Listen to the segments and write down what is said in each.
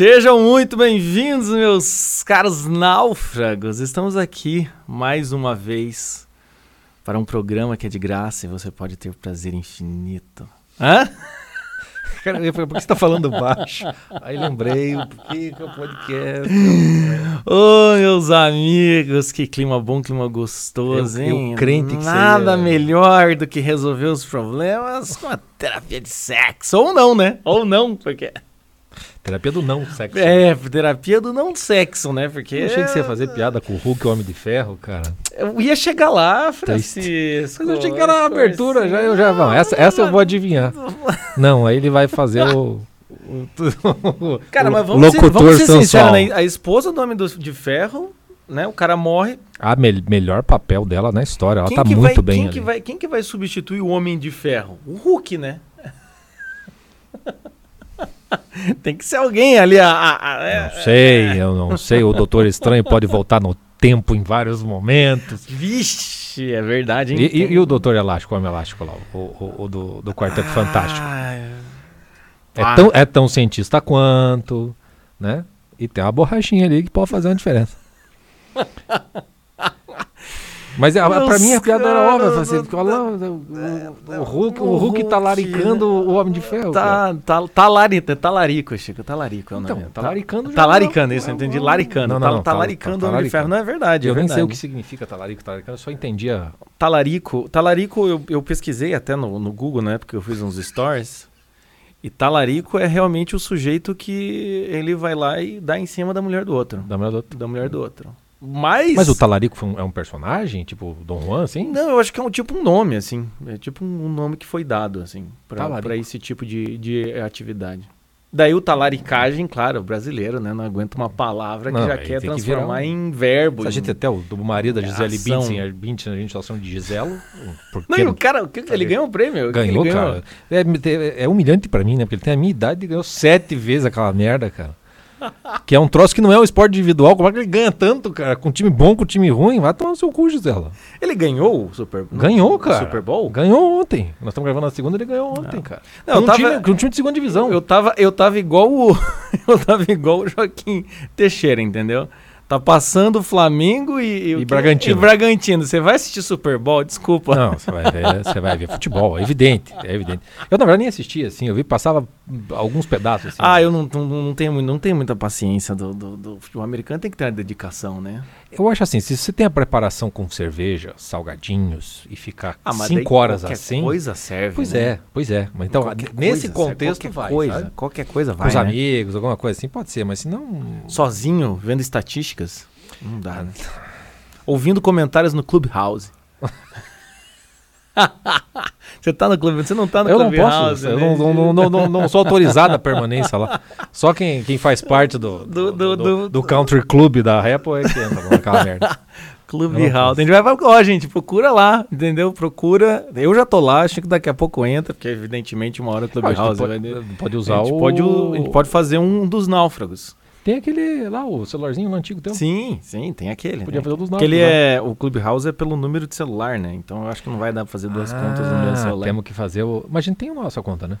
Sejam muito bem-vindos, meus caros náufragos. Estamos aqui mais uma vez para um programa que é de graça e você pode ter prazer infinito. Hã? Cara, eu falei, por que você tá falando baixo? Aí lembrei, por que é o podcast? Ô, meus amigos, que clima bom, clima gostoso, Eu- eu hein? crente que Nada seria- melhor do que resolver os problemas com a terapia de sexo. Ou não, né? Ou não, porque... Terapia do não sexo. É, terapia do não sexo, né? Porque... Eu achei que você ia fazer piada com o Hulk, o Homem de Ferro, cara. Eu ia chegar lá, Francisco. Mas eu achei que era a abertura, já, eu já, vamos, essa, essa eu vou adivinhar. Não, aí ele vai fazer o... o- Cara, mas vamos ser, vamos ser sinceros, né? A esposa do Homem do- de Ferro, né? O cara morre. A mel- melhor papel dela na história, ela quem tá muito vai, bem quem ali. que, vai, quem que vai substituir o Homem de Ferro? O Hulk, né? Tem que ser alguém ali. A, a- a- é- Não sei, eu não sei, o Doutor Estranho pode voltar no tempo em vários momentos. Vixe, é verdade, hein? E, e- e o Doutor Elástico, o Homem Elástico lá, o, o- o do, do Quarteto Fantástico. Ah, É Ah. tão, é tão cientista quanto, né? E tem uma borrachinha ali que pode fazer uma diferença. Mas a, Meus pra mim a piada era óbvia, assim, porque olha lá, o, o, o Hulk, o Hulk tá Hulk, laricando o Homem de Ferro. Tá, tá, é talarico, Chico. Talarico é o nome. Então, Tá- talaricando Talaricando, não- isso, eu é entendi. Laricando. Não, não, Tá- tá- talaricando tá- o Homem de Ferro. Não é verdade, é Eu nem sei o que significa talarico, talarico, eu só entendia. Talarico, talarico eu, eu pesquisei até no, no Google, né? Porque eu fiz uns stories. E talarico é realmente o sujeito que ele vai lá e dá em cima da mulher do outro. Da mulher do outro. Da mulher do outro. Mas. Mas o talarico é um personagem, tipo Dom Juan, assim? Não, eu acho que é um tipo um nome, assim. É tipo um nome que foi dado, assim, pra esse tipo de, de atividade. Daí o talaricagem, claro, brasileiro, né? Não aguenta uma palavra que Não, já quer que transformar um- em verbo. A em- gente até o do marido da Gisele. Bündchen, a Bündchen, a gente tá de Giselo. Não, e o cara, ele ganhou um prêmio. Ganhou, ele cara. É, é humilhante pra mim, né? Porque ele tem a minha idade e ganhou sete vezes aquela merda, cara. Que é um troço que não é um esporte individual. Como é que ele ganha tanto, cara? Com time bom, com time ruim? Vai tomar no seu cu, Gisela. Ele ganhou o Super Ganhou, o cara. Super Bowl? Ganhou ontem. Nós estamos gravando na segunda, ele ganhou ontem, cara. Não, com, eu um tava- time, com um time de segunda divisão. Eu tava, eu tava igual o. eu tava igual o Joaquim Teixeira, entendeu? Tá passando o Flamengo e, E o quê? Bragantino. E Bragantino. Você vai assistir Super Bowl? Desculpa. Não, você vai ver, você vai ver futebol, é evidente, é evidente. Eu na verdade nem assistia assim, eu vi passava alguns pedaços assim. Ah, eu não, não, não, tenho, não tenho muita paciência do, do, do futebol americano. Tem que ter uma dedicação, né? Eu acho assim, se você tem a preparação com cerveja, salgadinhos e ficar Ah, mas daí cinco horas assim, coisa serve. pois né? é, pois é. Mas então Qualquer nesse coisa, contexto qualquer vai, coisa, sabe? qualquer coisa com vai. os né? amigos, alguma coisa assim pode ser, mas se não Sozinho, vendo estatísticas, não dá. Né? Ouvindo comentários no Clubhouse. você tá no Clube, você não tá no eu não Clubhouse. posso, eu né? não, não, não, não, não sou autorizado a permanência lá. Só quem, quem faz parte do, Do- do, do- do, country club da Apple é que entra naquela merda. Não posso. A gente vai. Ó, gente, procura lá, entendeu? Procura. Eu já tô lá, acho que daqui a pouco entra, porque evidentemente uma hora o A gente Clubhouse vai. pode, pode A usar gente, o... pode, a gente pode fazer um dos náufragos. Tem aquele lá, o celularzinho antigo teu. Sim, sim, tem aquele. Podia né? fazer dos Porque ele náufragos, né? é. O Clubhouse é pelo número de celular, né? Então eu acho que não vai dar pra fazer duas contas no mesmo Ah, celular. Temos que fazer o... Mas a gente tem a nossa conta, né?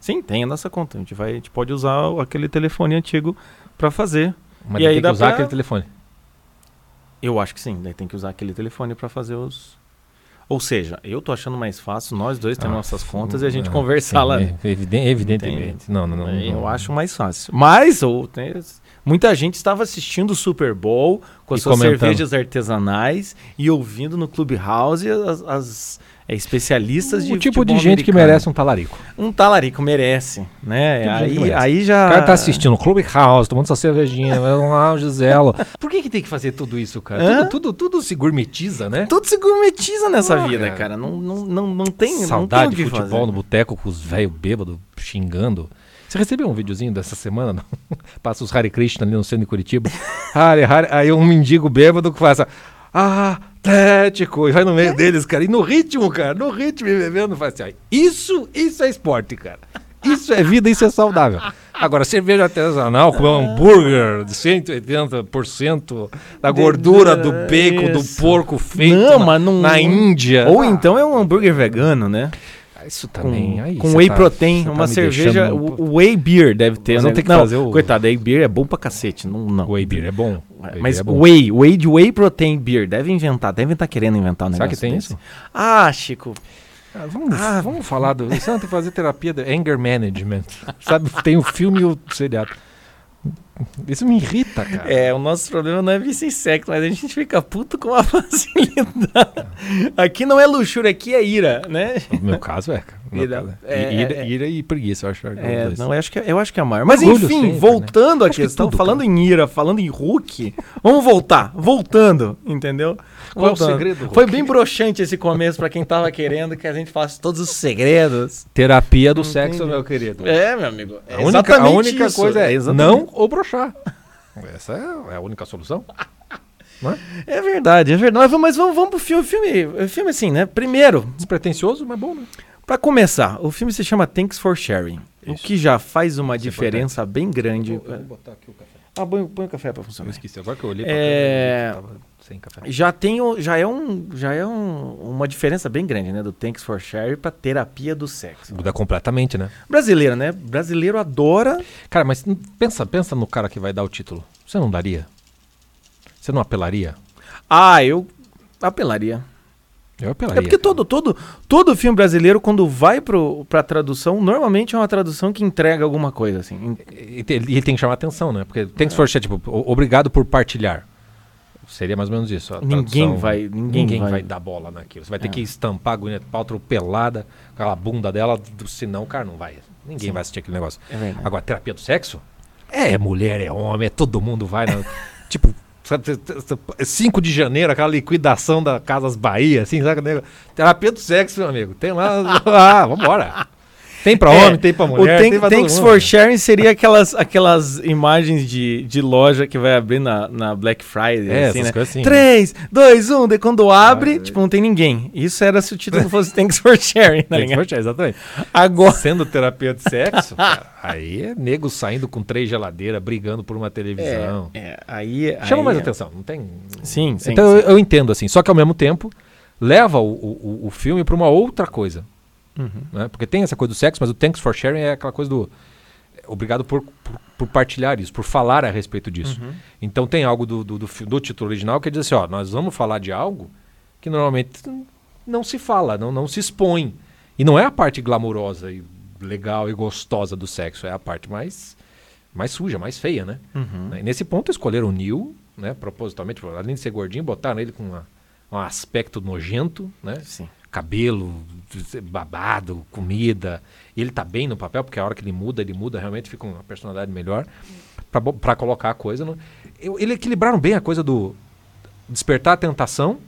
Sim, tem a nossa conta. A gente, vai, a gente pode usar o- aquele telefone antigo pra fazer. Mas E tem aí que dá usar pra- aquele telefone. Eu acho que sim, daí tem que usar aquele telefone pra fazer os. Ou seja, eu tô achando mais fácil nós dois termos Ah, nossas contas e a gente ah, conversar sim, lá. é, eviden- evidentemente. Não, não, não. eu não. acho mais fácil. Mas ou, tem- muita gente estava assistindo o Super Bowl com as E suas comentando. cervejas artesanais e ouvindo no Clubhouse as, as, é, especialistas de O tipo de gente que americano. merece um talarico. Um talarico merece, né? Tipo que Aí, merece. aí já. O cara tá assistindo Clubhouse, tomando sua cervejinha, vai lá, o Giselo. Por que, que tem que fazer tudo isso, cara? Tudo, tudo, tudo se gourmetiza, né? Tudo se gourmetiza nessa Ah, vida, cara. cara. Não, não, não, não tem. Saudade não tem o de que futebol fazer. no boteco com os velhos bêbados xingando. Você recebeu um videozinho dessa semana? Não? Passa os Hare Krishna ali no centro de Curitiba. Hare, Hare, aí um mendigo bêbado que faz essa, Atlético, e vai no meio deles, cara. E no ritmo, cara, no ritmo e bebendo, faz assim, ó, isso, isso é esporte, cara. Isso é vida, isso é saudável. Agora, cerveja artesanal com hambúrguer de 180% da gordura do bacon do porco feito Não, na, não- na Índia. Ou então é um hambúrguer vegano, né? Isso também. com, aí com whey tá- protein, tá uma me cerveja, deixando- o, o whey beer deve ter. Nós né? vamos ter que não, fazer o- Coitado, whey beer é bom pra cacete, não, não. Whey beer é bom. Whey Mas é bom. whey, whey de whey protein beer, deve inventar, devem estar querendo inventar um Será negócio que tem desse. isso? Ah, Chico, Ah, vamos, Ah. vamos falar do. Você não tem que fazer terapia de anger management. Sabe? Tem o filme e o seriado. Isso me irrita, cara. É, o nosso problema não é vício em sexo, mas a gente fica puto com a facilidade. Aqui não é luxúria, aqui é ira, né? No meu caso é, cara. Meu Ira. É, ira, é, é. ira e preguiça, eu acho. É, dois. não, eu acho, que, eu acho que é maior. Mas Orgulho enfim, sempre, né? voltando à Acho que questão, tudo, falando em ira, falando em Hulk, vamos voltar, voltando, entendeu? Qual é o Voltando. segredo, Hulk? Foi bem broxante esse começo pra quem tava querendo que a gente faça todos os segredos. Terapia do Não sexo, entendi. meu querido. É, meu amigo. É a única, a única isso, coisa é exatamente. não ou Essa é, é a única solução. É? É verdade, é verdade. Mas vamos, vamos pro filme. O filme, o filme assim, né? Primeiro, Despretensioso, mas bom, né? Pra começar, o filme se chama Thanks for Sharing, o Isso. que já faz uma Isso é diferença bem grande. Eu vou botar aqui o café. Ah, põe, põe o café pra Eu funcionar. esqueci, agora que eu olhei É, eu tava sem café. Já tem, já é um, já é um- uma diferença bem grande, né, do Thanks for Sharing pra terapia do sexo. Muda completamente, né? Brasileiro, né? Brasileiro adora. Cara, mas pensa, pensa no cara que vai dar o título. Você não daria? Você não apelaria? Ah, eu apelaria. Eu apelaria. É porque todo, todo, todo filme brasileiro, quando vai pro, pra tradução, normalmente é uma tradução que entrega alguma coisa, assim. E, e tem que chamar atenção, né? Porque thanks for share, tipo, obrigado por partilhar. Seria mais ou menos isso. Ninguém vai- ninguém vai. vai. dar bola naquilo. Você vai ter É. que estampar a Gwyneth Paltrow pelada, com aquela bunda dela, do- senão o cara não vai. Ninguém Sim. vai assistir aquele negócio. É. Agora, terapia do sexo? É mulher, é homem, é todo mundo vai. na- tipo, sabe, t- t- t- 5 de janeiro, aquela liquidação da Casas Bahia, assim, sabe? Terapia do sexo, meu amigo. Tem lá. ah, vambora. Tem pra É, homem, tem pra o mulher, thank- tem todo Thanks mundo. for Sharing seria aquelas, aquelas imagens de, de loja que vai abrir na, na Black Friday. É, assim, né? assim, 3, 2, 1, daí quando abre, Ah, tipo, não tem ninguém. Isso era se o título fosse Thanks for Sharing, tá Thanks for share, exatamente. Agora. Sendo terapia de sexo, cara, aí é nego saindo com três geladeiras, brigando por uma televisão. É, é, aí, Chama aí- mais atenção, não tem. Sim, sim. então sim. Eu, eu entendo assim, só que ao mesmo tempo leva o, o, o filme para uma outra coisa. Uhum. né? Porque tem essa coisa do sexo, mas o thanks for sharing é aquela coisa do. Obrigado por, por, por partilhar isso, por falar a respeito disso. Uhum. Então tem algo do, do, do, do título original que diz assim: ó, nós vamos falar de algo que normalmente não se fala, não, não se expõe. E não é a parte glamurosa e legal e gostosa do sexo, é a parte mais, mais suja, mais feia, né? Uhum. Né? E nesse ponto escolheram o Neil, né, propositalmente, além de ser gordinho, botaram ele com uma- um aspecto nojento, né? Sim. Cabelo, babado, comida. Ele tá bem no papel, porque a hora que ele muda, ele muda, realmente fica uma personalidade melhor pra colocar a coisa. No... Eu- Ele equilibraram bem a coisa do despertar a tentação,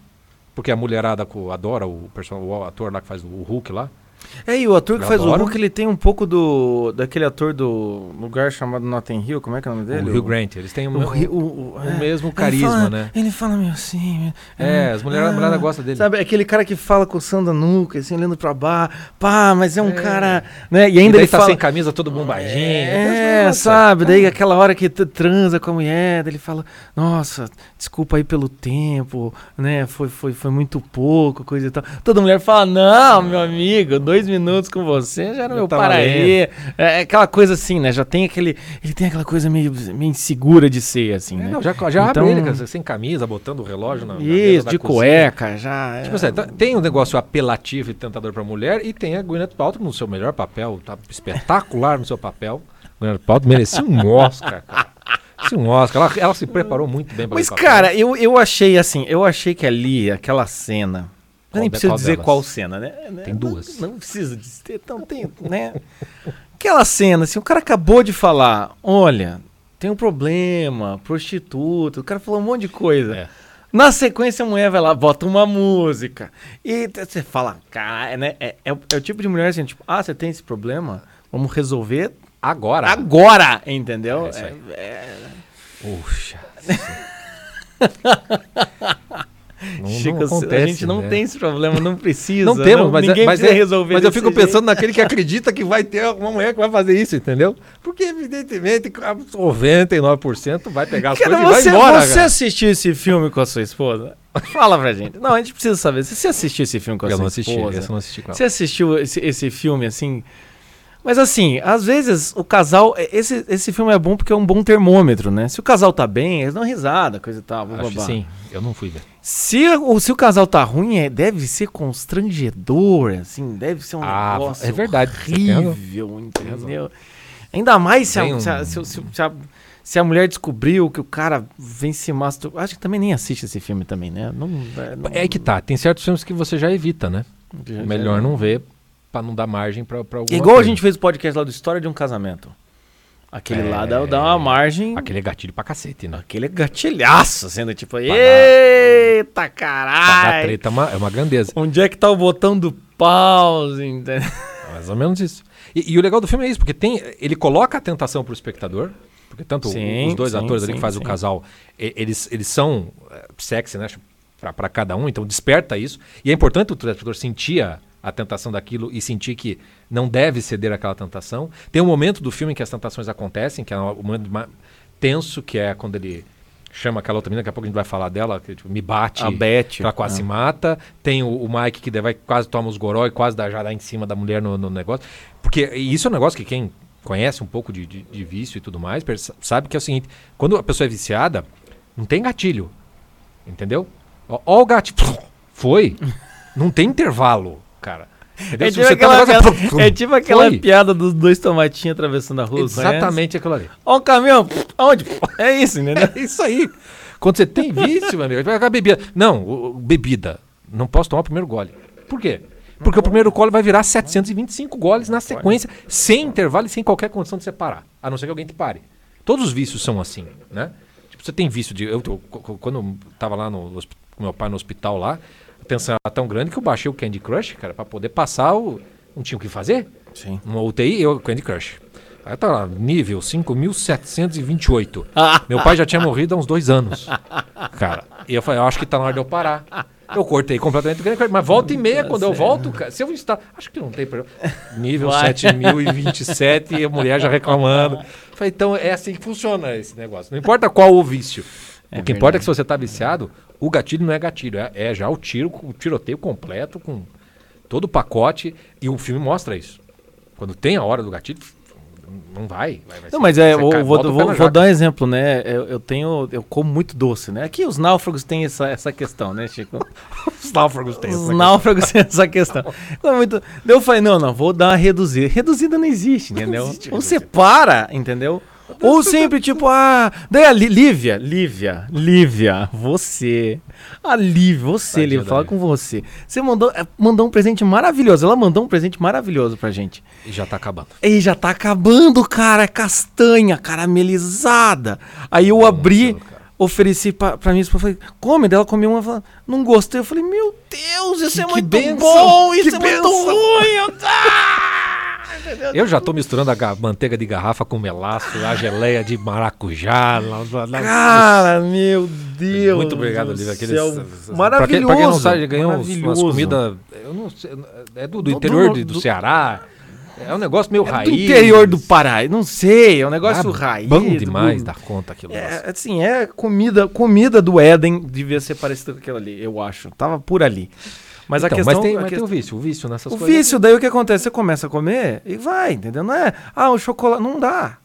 porque a mulherada adora o, o ator lá que faz o Hulk lá. É, e o ator que Eu faz o adoro. Hulk, ele tem um pouco do. daquele ator do lugar chamado Notting Hill, como é que é o nome dele? o Hugh Grant. Eles têm o, O, me- o, o- o- o é. mesmo Ele carisma, fala- né? Ele fala meio assim. É, as mulheres- a mulherada gosta dele. Sabe, aquele cara que fala coçando a nuca, assim, olhando pra baixo. Pá, mas é um É. cara. Né? E E ainda daí ele tá fala. sem camisa, todo bombadinho. É, Nossa, sabe? Daí é. aquela hora que transa com a mulher, ele fala, nossa, desculpa aí pelo tempo, né? Foi, foi, foi muito pouco, coisa e tal. Toda mulher fala, não, meu amigo, dois minutos com você já era Já meu tá paraí. É aquela coisa assim, né? Já tem aquele. Ele tem aquela coisa meio, meio insegura de ser, assim, É, né? não, já já Então- abre ele sem camisa, botando o relógio na, na Isso, da de cozinha. cueca, já. Tipo é. assim, tá- tem um negócio apelativo e tentador pra mulher e tem a Gwyneth Paltrow no seu melhor papel, tá espetacular no seu papel. Gwyneth Paltrow merecia um Oscar, cara. Um Oscar. Ela, ela se preparou muito bem pra Mas, cara, eu, eu achei assim, eu achei que ali, aquela cena. Qual nem qual dizer delas? qual cena, né? Tem Não- duas. Não, precisa dizer, então tem, né? Aquela cena, assim, o cara acabou de falar, olha, tem um problema, prostituta, o cara falou um monte de coisa. É. Na sequência, a mulher vai lá, bota uma música. E você fala, cara, né? É, é o- é o tipo de mulher assim, tipo, ah, você tem esse problema? Vamos resolver Agora. agora, entendeu? É. É- é- Puxa. não, Chico, não acontece, a gente não né? tem esse problema, não precisa. Não temos, mas, é- ninguém mas, precisa é- resolver mas eu fico jeito. pensando naquele que acredita que vai ter uma mulher que vai fazer isso, entendeu? Porque, evidentemente, 99% vai pegar as Cara, coisas você, e vai embora. você cara. assistiu esse filme com a sua esposa? Fala pra gente. Não, a gente precisa saber. Você assistiu esse filme com a Eu sua não assisti, esposa? eu não assisti ela. Você assistiu esse, esse filme assim? Mas assim, às vezes o casal. Esse, esse filme é bom porque é um bom termômetro, né? Se o casal tá bem, eles dão risada, coisa e tal. Acho sim, eu não fui ver. Se, o, se o casal tá ruim, é, deve ser constrangedor, assim, deve ser um Ah, negócio é verdade, horrível, entendeu? Ainda mais se a, um- se, a, se, se- se a- se a mulher descobriu que o cara vem se masturbar. Acho que também nem assiste esse filme também, né? Não, é, não- É que tá, tem certos filmes que você já evita, né? já- Melhor já- não ver pra não dar margem pra, pra alguma É igual a coisa. gente fez o podcast lá do História de um Casamento. Aquele É. lá dá, dá uma margem. Aquele é gatilho pra cacete, né? Aquele é gatilhaço, sendo tipo, dar- eita Pra dar caralho! treta é uma, é uma grandeza. Onde é que tá o botão do pause? entendeu? Mais ou menos isso. E, e o legal do filme é isso, porque tem, ele coloca a tentação pro espectador, porque tanto Sim, os dois sim, atores ali sim, que fazem o casal, eles, eles são é, sexy, né? Pra, pra cada um, então desperta isso. E é importante o espectador sentir a, a tentação daquilo e sentir que não deve ceder àquela tentação. Tem um momento do filme em que as tentações acontecem, que é o momento mais tenso, que é quando ele chama aquela outra menina, daqui a pouco a gente vai falar dela, que tipo, me bate. A Beth. Ela quase Ah. se mata. Tem o, o Mike que vai, quase toma os goró e quase dá, já dá em cima da mulher no, no negócio. Porque isso é um negócio que quem conhece um pouco de, de- de vício e tudo mais sabe que é o seguinte: quando a pessoa é viciada, não tem gatilho. Entendeu? Ó, ó o gatilho. Foi. Não tem intervalo, cara. É tipo, tá aquela, no negócio, piada, é tipo aquela piada dos dois tomatinhos atravessando a rua. conhece? Exatamente aquilo ali. Ó o caminhão, aonde? É isso, entendeu? É isso aí. Quando você tem vício, meu amigo, vai ficar bebida. Não, o- bebida. Não posso tomar o primeiro gole. Por quê? Porque o primeiro gole vai virar 725 goles na sequência, sem intervalo e sem qualquer condição de separar. A não ser que alguém te pare. Todos os vícios são assim, né? Tipo, você tem vício de. Eu, eu- qu- quando eu tava lá no, com meu pai no hospital lá, a tensão era tão grande que eu baixei o Candy Crush, cara, pra poder passar o. Não tinha o que fazer. Sim. Uma UTI, eu Candy Crush. Aí tá lá, nível 5.728. Ah. Meu pai já tinha morrido há uns dois anos. Cara, e eu falei, eu acho que tá na hora de eu parar. Eu cortei completamente o Candy Crush. Mas volta e meia, quando eu volto, cara, se eu estar. Acho que não tem problema. Nível Vai. 7027 e a mulher já reclamando. Falei, então é assim que funciona esse negócio. Não importa qual o vício. É o que importa é que se você tá viciado, o gatilho não é gatilho, é, é já o tiro, o tiroteio completo, com todo o pacote. E o filme mostra isso. Quando tem a hora do gatilho, não vai. vai, vai Não, mas é, você eu cai- vou, vou, vou dar um exemplo, né? Eu, eu tenho, eu como muito doce, né? Aqui os náufragos têm essa, essa questão, né, Chico? Os náufragos têm Os náufragos têm essa questão. Como muito... Daí eu falei, não, não, vou dar uma reduzida. Reduzida não existe, entendeu? existe Ou reduzida. você para, entendeu? Ou sempre, tipo, ah. Daí a Lí- Lívia, Lívia, Lívia, você. A Lívia, você, Tadinha Lívia, falar Lívia. com você. Você mandou, eh, mandou um presente maravilhoso. Ela mandou um presente maravilhoso pra gente. E já tá acabando. E já tá acabando, cara. É castanha caramelizada. Aí eu abri, Nossa, ofereci pra, pra minha esposa. Falei, come. Daí ela comeu uma e falou, não gostei. Eu falei, meu Deus, isso é Que muito bênção, bom. Isso é muito bênção." ruim. Eu... Eu já tô misturando a ga- manteiga de garrafa com melaço, a geleia de maracujá. lá- lá- lá- Cara, meu Deus. Muito obrigado, do Lívia. Aqueles, Maravilhoso. Pra quem, pra quem não sabe, ganhou umas comidas. Eu não sei, é do, do interior do- do, do- Ceará. É um negócio meio É raiz. do interior do Pará. Não sei, é um negócio Ah, raiz. Bom demais do- dar conta aquilo. É, assim, é comida, comida do Éden devia ser parecida com aquilo ali, eu acho. Tava por ali. Mas Então, a questão, mas tem, mas tem o vício, o vício nessas o coisas. vício, daí o que acontece? Você começa a comer e vai, entendeu? Não é, ah, o chocolate, não dá.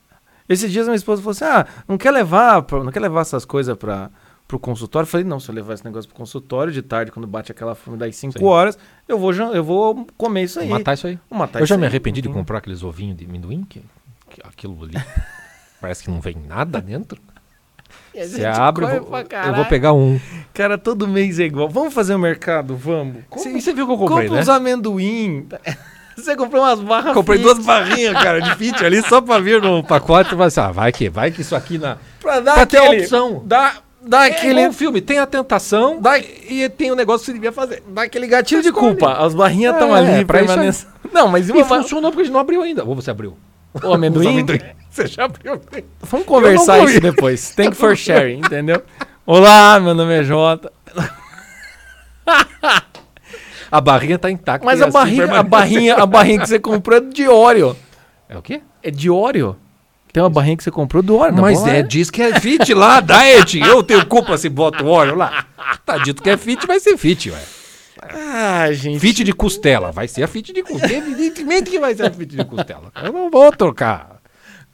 Esses dias minha esposa falou assim, ah, não quer levar, pra- não quer levar essas coisas para pro consultório? Eu falei, não, se eu levar esse negócio pro consultório de tarde, quando bate aquela fome das 5 Sim. horas, eu vou, eu vou comer isso aí. Vou matar isso aí. Vou matar eu já me arrependi de enfim. comprar aqueles ovinhos de amendoim, que, que aquilo ali parece que não vem nada dentro. Você abre, eu vou, pra eu vou pegar um. Cara, todo mês é igual. Vamos fazer o mercado? Vamos. Cê- E você viu que eu comprei, Compra né? uns amendoim. Você comprou umas barras Comprei fit duas barrinhas, cara, de fit ali só pra vir no pacote. Mas, ah, vai que, vai que isso aqui na. pra dar Pra ter a aquele... opção. Dá, dá É aquele... igual um filme, tem a tentação Dá- e tem o negócio que você devia fazer. Dá aquele gatilho de Escolhe. culpa. As barrinhas estão É, ali. pra isso permanecem- Não, mas e E uma... funcionou porque a gente não abriu ainda. Ou você abriu? O amendoim? Os Você já abriu? Vamos conversar isso depois. Thank for sharing, entendeu? Olá, meu nome é Jota. A barrinha tá intacta. Mas a assim barrinha, a barrinha, a barrinha que você comprou é de óleo. É o quê? É de óleo. Tem uma barrinha que você comprou do óleo. tá Mas é, né? diz que é fit lá, diet. Eu tenho culpa se bota o óleo lá. Tá dito que é fit, vai ser fit, ué. Ah, gente. Fit de costela. Vai ser a fit de costela. Evidentemente que vai ser a fit de costela. Eu não vou trocar.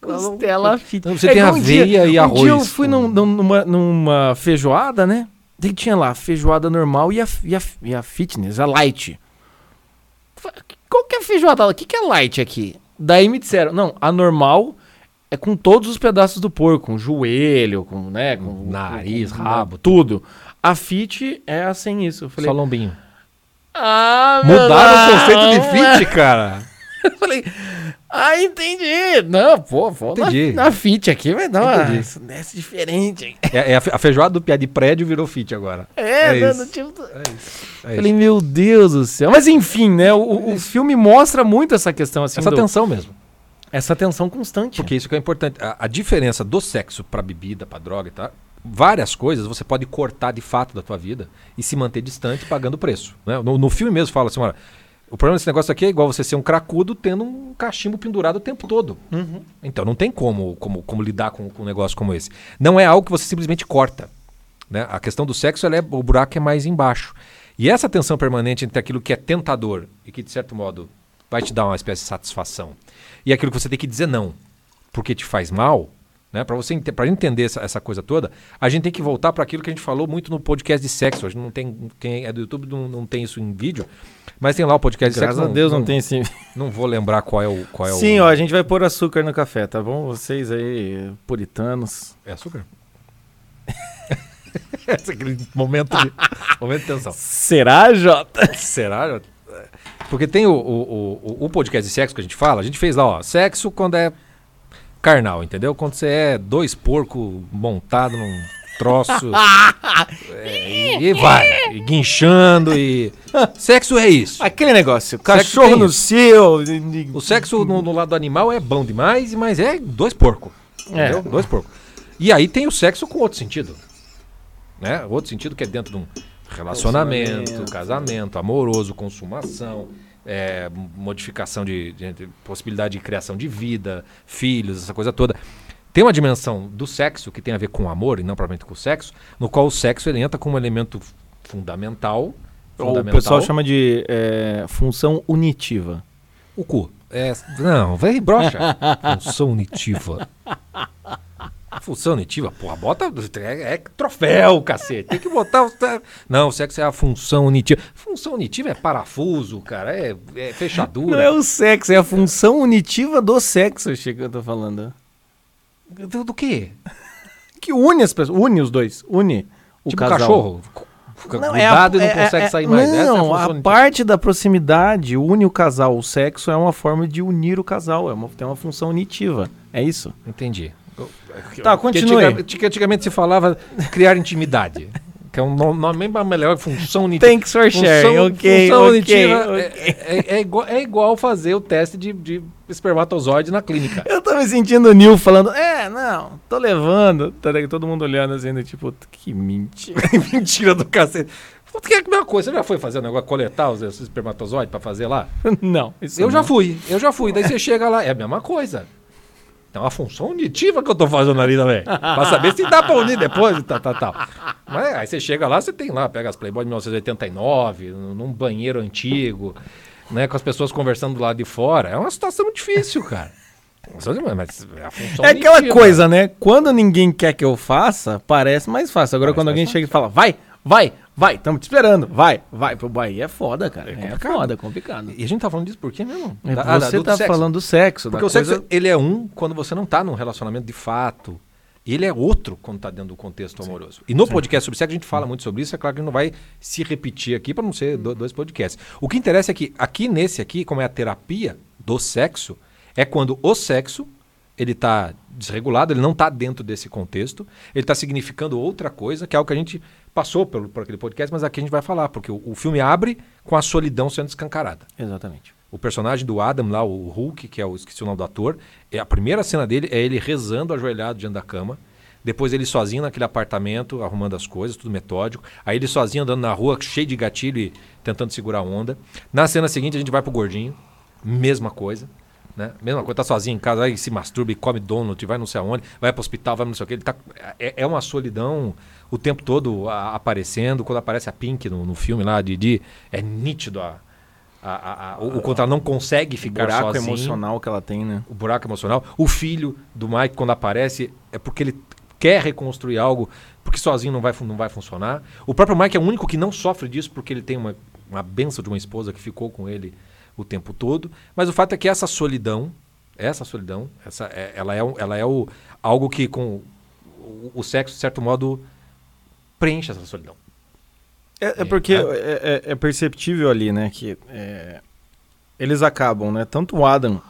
Costela fit. Então, você tem igual um aveia dia- e Um dia eu arroz fui com- num- num- numa, numa feijoada, né? Daí tinha lá a feijoada normal e a, e, a, e a fitness, a light. Qual que é a feijoada? O que, que é light aqui? Daí me disseram, não, a normal é com todos os pedaços do porco, com joelho, com, né, com Nariz, com- com- rabo, tudo. A fit é sem isso. Eu falei, Só lombinho. Ah, Mudaram o conceito de fit, cara. Eu falei, ah, entendi. Não, pô, vou na, Entendi. na fit aqui vai dar uma isso desce diferente. É, é a fe- a feijoada do piá de prédio virou fit agora. É, É dando isso. tipo... É isso. É Falei, meu Deus do céu. Mas enfim, né? O, o- o filme mostra muito essa questão assim. Essa do- tensão mesmo. essa tensão constante. Porque isso que é importante. A, a diferença do sexo pra bebida, pra droga e tal, várias coisas você pode cortar de fato da tua vida e se manter distante pagando preço. né? No, no filme mesmo fala assim, olha, o problema desse negócio aqui é igual você ser um cracudo tendo um cachimbo pendurado o tempo todo. Então não tem como, como, como lidar com, com um negócio como esse. Não é algo que você simplesmente corta. Né? A questão do sexo, é, o buraco é mais embaixo. E essa tensão permanente entre aquilo que é tentador e que, de certo modo, vai te dar uma espécie de satisfação, e aquilo que você tem que dizer não, porque te faz mal, né? para você pra entender essa, essa coisa toda, a gente tem que voltar para aquilo que a gente falou muito no podcast de sexo. Hoje não tem, quem é do YouTube não, não tem isso em vídeo, mas tem lá o podcast de Graças sexo. a Deus não, tem esse. Não vou lembrar qual é o. Qual é Sim, o, ó, a gente vai pôr açúcar no café, tá bom? Vocês aí, puritanos. É açúcar? Esse é aquele momento de, momento de tensão. Será, Jota? Será? Porque tem o, o, o, o podcast de sexo que a gente fala, a gente fez lá, ó, sexo quando é carnal, entendeu? Quando você é dois porcos montados num troço é, e, e vai, e guinchando e... Sexo é isso. Aquele negócio, cachorro tem no cio. O sexo no, no lado animal é bom demais, mas é dois porcos. É. Entendeu? Dois porcos. E aí tem o sexo com outro sentido. Né? Outro sentido que é dentro de um relacionamento, Relacionamento. casamento, amoroso, consumação, é, modificação de, de- de possibilidade de criação de vida, filhos, essa coisa toda. Tem uma dimensão do sexo que tem a ver com o amor e não propriamente com o sexo, no qual o sexo ele entra como um elemento fundamental. O fundamental pessoal chama de é, função unitiva. o cu. É, não, vai brocha. Função unitiva. Função unitiva, porra, bota. É, é troféu, cacete. Tem que botar. Não, o sexo é a função unitiva. Função unitiva é parafuso, cara. É, é Não fechadura. é o sexo, é a função unitiva do sexo, Chico, que eu tô falando. Do, do quê? Que une as pessoas, une os dois, une o tipo casal. cachorro. Fica Não, é a- e não é- consegue é- sair mais. Essa é a Não, a, parte da proximidade une o casal. O sexo é uma forma de unir o casal, é uma, tem uma função unitiva. É isso? Entendi. Tá, continue. que antigamente se falava criar intimidade. Que é um nome bem melhor, função unitiva. Thanks for sharing, ok, função ok, unitiva ok. É, é- é igual, é igual fazer o teste de, de espermatozoide na clínica. Eu tô me sentindo o Nil falando, é, não, tô levando. Tá? Todo mundo olhando assim, do tipo, que mentira. Mentira do cacete. Que é a mesma coisa. Você já foi fazer o negócio, coletar os, espermatozoides pra fazer lá? não, Eu já não. fui, eu já fui. Daí você chega lá, é a mesma coisa. Então a função unitiva que eu tô fazendo ali também. pra saber se dá pra unir depois e tal, tal, tal. Mas aí você chega lá, você tem lá, pega as Playboy de 1989, num banheiro antigo, né? Com as pessoas conversando do lado de fora. É uma situação difícil, cara. Mas é É aquela unitiva. coisa, né? Quando ninguém quer que eu faça, parece mais fácil. Agora, Parece quando alguém fácil. chega e fala, vai, vai, vai, estamos te esperando, vai, vai. Pro Bahia é foda, cara. É, complicado. foda, é complicado. E a gente tá falando disso por quê mesmo? É, Da- da- você do tá sexo. falando do sexo. Porque da o sexo, coisa- ele é um quando você não tá num relacionamento de fato. Ele é outro quando tá dentro do contexto amoroso. E no podcast sobre sexo a gente fala muito sobre isso. É claro que não vai se repetir aqui para não ser do- dois podcasts. O que interessa é que aqui nesse aqui, como é a terapia do sexo, é quando o sexo ele tá desregulado, ele não tá dentro desse contexto, ele tá significando outra coisa, que é algo que a gente passou pelo, por aquele podcast, mas aqui a gente vai falar, porque o, o filme abre com a solidão sendo escancarada. Exatamente. O personagem do Adam lá, o Hulk, que é o esqueci o nome do ator, é a primeira cena dele é ele rezando ajoelhado diante da cama, Depois ele sozinho naquele apartamento, arrumando as coisas, tudo metódico. Aí ele sozinho andando na rua, cheio de gatilho e tentando segurar a onda. Na cena seguinte a gente vai pro gordinho, mesma coisa. Né? Mesma coisa, tá sozinho em casa, aí se masturba e come donut, vai não sei aonde, vai pro hospital, vai não sei o que. Ele tá, é, é uma solidão o tempo todo a, aparecendo. Quando aparece a Pink no, no filme lá, Didi, é nítido a, a, a, o, o contra não consegue ficar o buraco sozinho. emocional que ela tem, né? O buraco emocional. O filho do Mike, quando aparece, é porque ele quer reconstruir algo, porque sozinho não vai, não vai funcionar. O próprio Mike é o único que não sofre disso, porque ele tem uma, uma benção de uma esposa que ficou com ele o tempo todo. Mas o fato é que essa solidão, essa solidão, essa, é, ela é, ela é o, algo que com o, o sexo, de certo modo, preenche essa solidão. É, é porque é, é, é, perceptível ali, né, que é, eles acabam, né, tanto o Adam,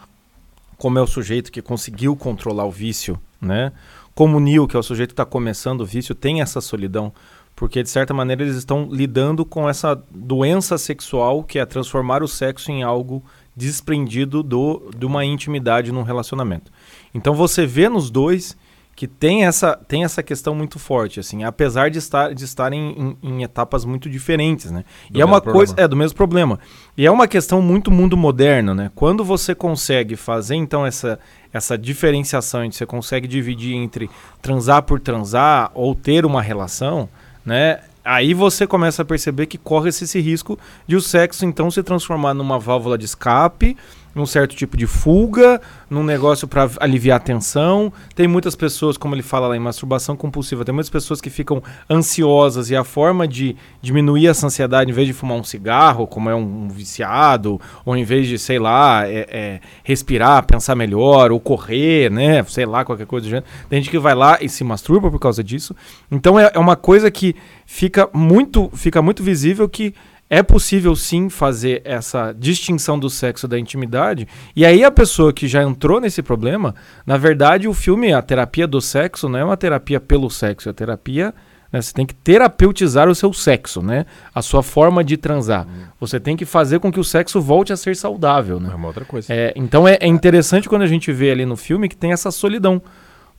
como é o sujeito que conseguiu controlar o vício, né, como o Neil, que é o sujeito que está começando o vício, tem essa solidão, porque de certa maneira eles estão lidando com essa doença sexual que é transformar o sexo em algo desprendido do, de uma intimidade num relacionamento. Então você vê nos dois que tem essa, tem essa questão muito forte, assim, apesar de, estar, de estarem em, em etapas muito diferentes, né? Do e é uma problema. coisa, é do mesmo problema. E é uma questão muito mundo moderno, né? Quando você consegue fazer então essa, essa diferenciação, você consegue dividir entre transar por transar ou ter uma relação, né? Aí você começa a perceber que corre esse, esse risco de o sexo então se transformar numa válvula de escape num certo tipo de fuga, num negócio para aliviar a tensão. Tem muitas pessoas, como ele fala lá em masturbação compulsiva, tem muitas pessoas que ficam ansiosas e a forma de diminuir essa ansiedade, em vez de fumar um cigarro, como é um, um viciado, ou em vez de, sei lá, é, é, respirar, pensar melhor, ou correr, né, sei lá, qualquer coisa do gênero. Tem gente que vai lá e se masturba por causa disso. Então é, é uma coisa que fica muito, fica muito visível que é possível sim fazer essa distinção do sexo da intimidade. E aí a pessoa que já entrou nesse problema, na verdade o filme, a terapia do sexo, não é uma terapia pelo sexo, é a terapia né, você tem que terapeutizar o seu sexo, né? A sua forma de transar. Uhum. Você tem que fazer com que o sexo volte a ser saudável, né? É uma outra coisa. É, então é, é, interessante quando a gente vê ali no filme que tem essa solidão.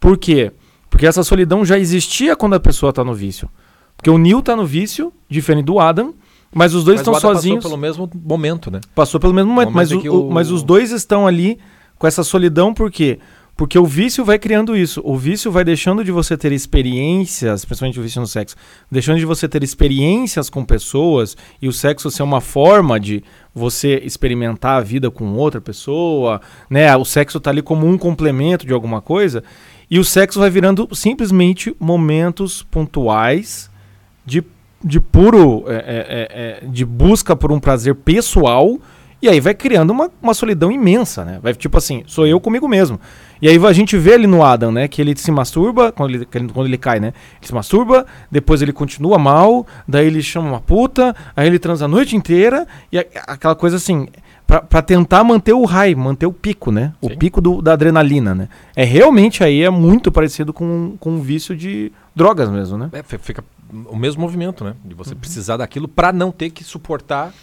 Por quê? Porque essa solidão já existia quando a pessoa está no vício. Porque o Neil está no vício, diferente do Adam, mas os dois mas estão sozinhos. Passou pelo mesmo momento, né? Passou pelo mesmo momento, momento mas, o, o... mas os dois estão ali com essa solidão, por quê? Porque o vício vai criando isso. O vício vai deixando de você ter experiências, principalmente o vício no sexo, deixando de você ter experiências com pessoas e o sexo ser uma forma de você experimentar a vida com outra pessoa, né? O sexo tá ali como um complemento de alguma coisa. E o sexo vai virando simplesmente momentos pontuais de de puro. É, é, é, de busca por um prazer pessoal. E aí vai criando uma, uma solidão imensa, né? Vai tipo assim, sou eu comigo mesmo. E aí a gente vê ali no Adam, né? Que ele se masturba, quando ele, quando ele cai, né? Ele se masturba, depois ele continua mal, daí ele chama uma puta, aí ele transa a noite inteira, e aquela coisa assim, para tentar manter o high, manter o pico, né? O Sim. pico do, da adrenalina, né? É realmente aí é muito parecido com, com um vício de drogas mesmo, né? É, fica o mesmo movimento, né? De você uhum. precisar daquilo para não ter que suportar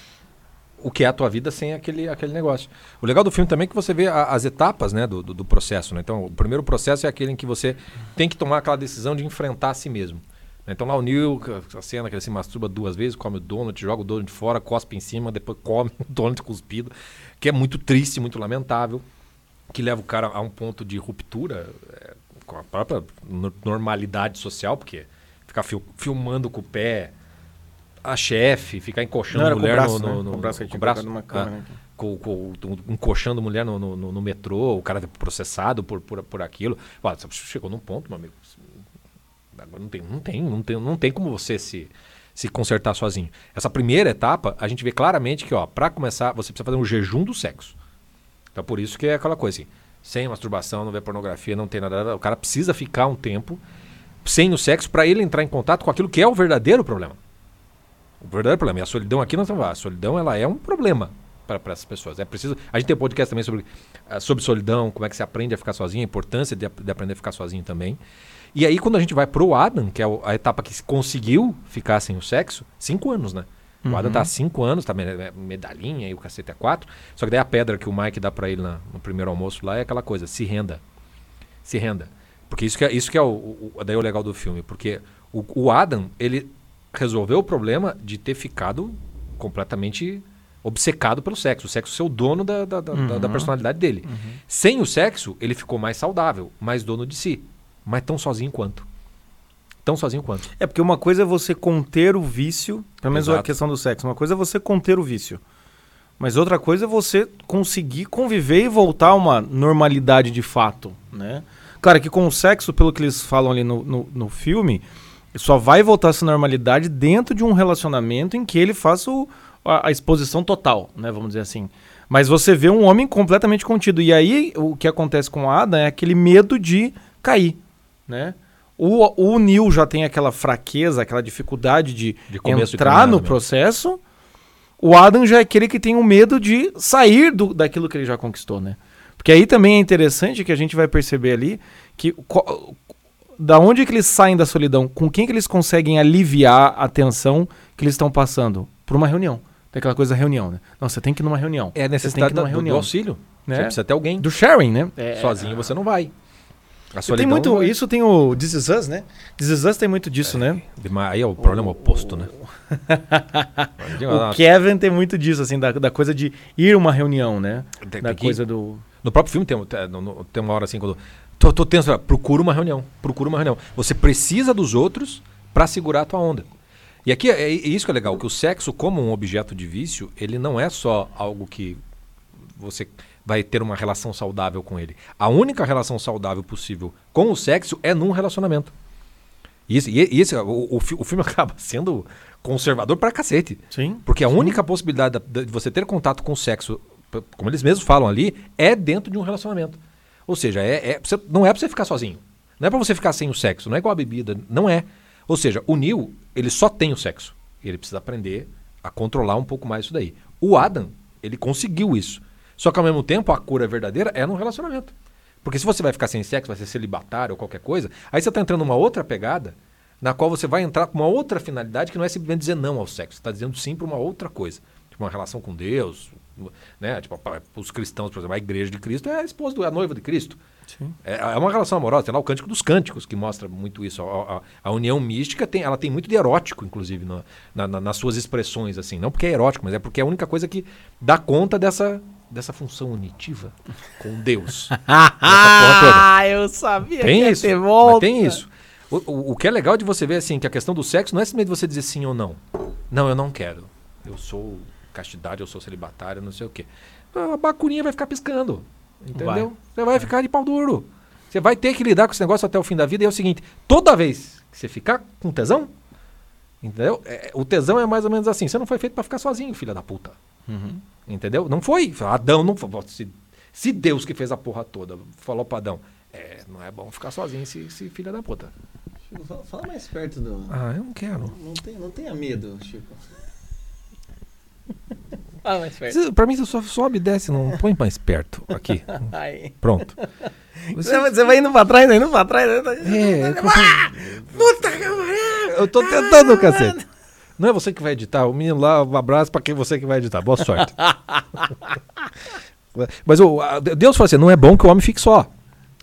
o que é a tua vida sem aquele, aquele negócio. O legal do filme também é que você vê a, as etapas né, do, do, do, processo. Né? Então, o primeiro processo é aquele em que você tem que tomar aquela decisão de enfrentar a si mesmo. Então lá o Neil, a cena que ele se masturba duas vezes, come o donut, joga o donut fora, cospe em cima, depois come o donut cuspido, que é muito triste, muito lamentável, que leva o cara a um ponto de ruptura é, com a própria normalidade social, porque ficar fil filmando com o pé, a chefe, ficar encoxando Não, mulher braço, no, no, né? no, com o braço, com braço numa câmera, ah, com, com, encoxando mulher no, no, no, metrô, o cara processado por, por, por aquilo. Chegou num ponto, meu amigo. Não tem, não tem, não tem, não tem como você se, se consertar sozinho. Essa primeira etapa, a gente vê claramente que, ó, para começar, você precisa fazer um jejum do sexo. Então, por isso que é aquela coisa assim, sem masturbação, não vê pornografia, não tem nada, o cara precisa ficar um tempo sem o sexo para ele entrar em contato com aquilo que é o verdadeiro problema. O verdadeiro problema. E a solidão aqui nós estamos A solidão ela é um problema para essas pessoas. É preciso. A gente tem um podcast também sobre, uh, sobre solidão, como é que se aprende a ficar sozinho, a importância de, de, aprender a ficar sozinho também. E aí, quando a gente vai pro Adam, que é a etapa que conseguiu ficar sem o sexo, cinco anos, né? O uhum. Adam tá há cinco anos, tá medalhinha e o cacete é quatro. Só que daí a pedra que o Mike dá para ele na, no primeiro almoço lá é aquela coisa: se renda. Se renda. Porque isso que é, isso que é o, o, daí o legal do filme. Porque o, o Adam, ele resolveu o problema de ter ficado completamente obcecado pelo sexo. O sexo ser o dono da, da, da, da Uhum. personalidade dele. Uhum. Sem o sexo, ele ficou mais saudável, mais dono de si. Mas tão sozinho quanto. Tão sozinho quanto. É porque uma coisa é você conter o vício, pelo menos a Exato. questão do sexo, uma coisa é você conter o vício. Mas outra coisa é você conseguir conviver e voltar a uma normalidade de fato, né? Cara, que com o sexo, pelo que eles falam ali no, no, no filme, só vai voltar essa normalidade dentro de um relacionamento em que ele faça o- a, a exposição total, né? Vamos dizer assim. Mas você vê um homem completamente contido. E aí, o que acontece com o Adam é aquele medo de cair, né? O, o Neil já tem aquela fraqueza, aquela dificuldade de, De de entrar caminhada no mesmo. processo. O Adam já é aquele que tem o medo de sair do, daquilo que ele já conquistou, né? Porque aí também é interessante que a gente vai perceber ali que qual- da onde que eles saem da solidão, com quem que eles conseguem aliviar a tensão que eles estão passando? Por uma reunião. Tem aquela coisa da reunião, né? Não, você tem que ir numa reunião. É a tem necessidade que numa do, do reunião. auxílio. Né? Você precisa ter alguém. Do sharing, né? É, Sozinho você não vai. A Tem solidão muito, não vai. isso tem o This Is Us, né? This Is Us tem muito disso, né? Mas Aí é o problema oposto, né? O Kevin tem muito disso, assim, da, da coisa de ir a uma reunião, né? Tem- Da tem que- coisa do. No próprio filme tem, um- tem- uma hora assim quando. Tô, tô tenso, procura uma reunião. Procura uma reunião. Você precisa dos outros pra segurar a tua onda. E aqui é, é isso que é legal, que o sexo, como um objeto de vício, ele não é só algo que você vai ter uma relação saudável com ele. A única relação saudável possível com o sexo é num relacionamento. E esse, e esse o, o, o filme acaba sendo conservador pra cacete. Sim. Porque a única possibilidade da- da- de você ter contato com o sexo, como eles mesmos falam ali, é dentro de um relacionamento. Ou seja, é, é não é pra você ficar sozinho. Não é pra você ficar sem o sexo. Não é igual a bebida. Não é. Ou seja, o Neil, ele só tem o sexo. Ele precisa aprender a controlar um pouco mais isso daí. O Adam, ele conseguiu isso. Só que ao mesmo tempo, a cura verdadeira é no relacionamento. Porque se você vai ficar sem sexo, vai ser celibatário ou qualquer coisa, aí você está entrando numa outra pegada, na qual você vai entrar com uma outra finalidade que não é simplesmente dizer não ao sexo. Você está dizendo sim para uma outra coisa. Tipo, uma relação com Deus. Né? Tipo, para os cristãos, por exemplo, a igreja de Cristo é a esposa, do, a noiva de Cristo. Sim. É, é uma relação amorosa. Tem lá o Cântico dos Cânticos, que mostra muito isso. A, a- a união mística, tem, ela tem muito de erótico, inclusive, na- na- nas suas expressões. assim Não porque é erótico, mas é porque é a única coisa que dá conta dessa, dessa função unitiva com Deus. Ah, eu sabia Tem que isso. tem isso. O, o, o que é legal de você ver assim, que a questão do sexo não é simplesmente você dizer sim ou não. Não, eu não quero. Eu sou castidade, eu sou celibatário, não sei o quê. A bacurinha vai ficar piscando. Entendeu? Você vai ficar de pau duro. Você vai ter que lidar com esse negócio até o fim da vida. E é o seguinte: toda vez que você ficar com tesão, entendeu? É, o tesão é mais ou menos assim. Você não foi feito pra ficar sozinho, filha da puta. Uhum. Entendeu? Não foi. Adão não foi. Se, se Deus que fez a porra toda falou pra Adão, é, não é bom ficar sozinho esse, esse filho da puta. Chico, fala, fala mais perto do. Ah, eu não quero. Não, tem, não tenha medo, Chico. Ah, mais perto. Pra mim, você só sobe e desce, não põe mais perto. Aqui. Aí. Pronto. Você, você vai indo pra trás, indo pra trás. né? É, eu, Puta que pariu! Eu tô tentando, cacete. Não é você que vai editar, o menino lá, um abraço pra quem você que vai editar. Boa sorte. Mas o, Deus fala assim: não é bom que o homem fique só.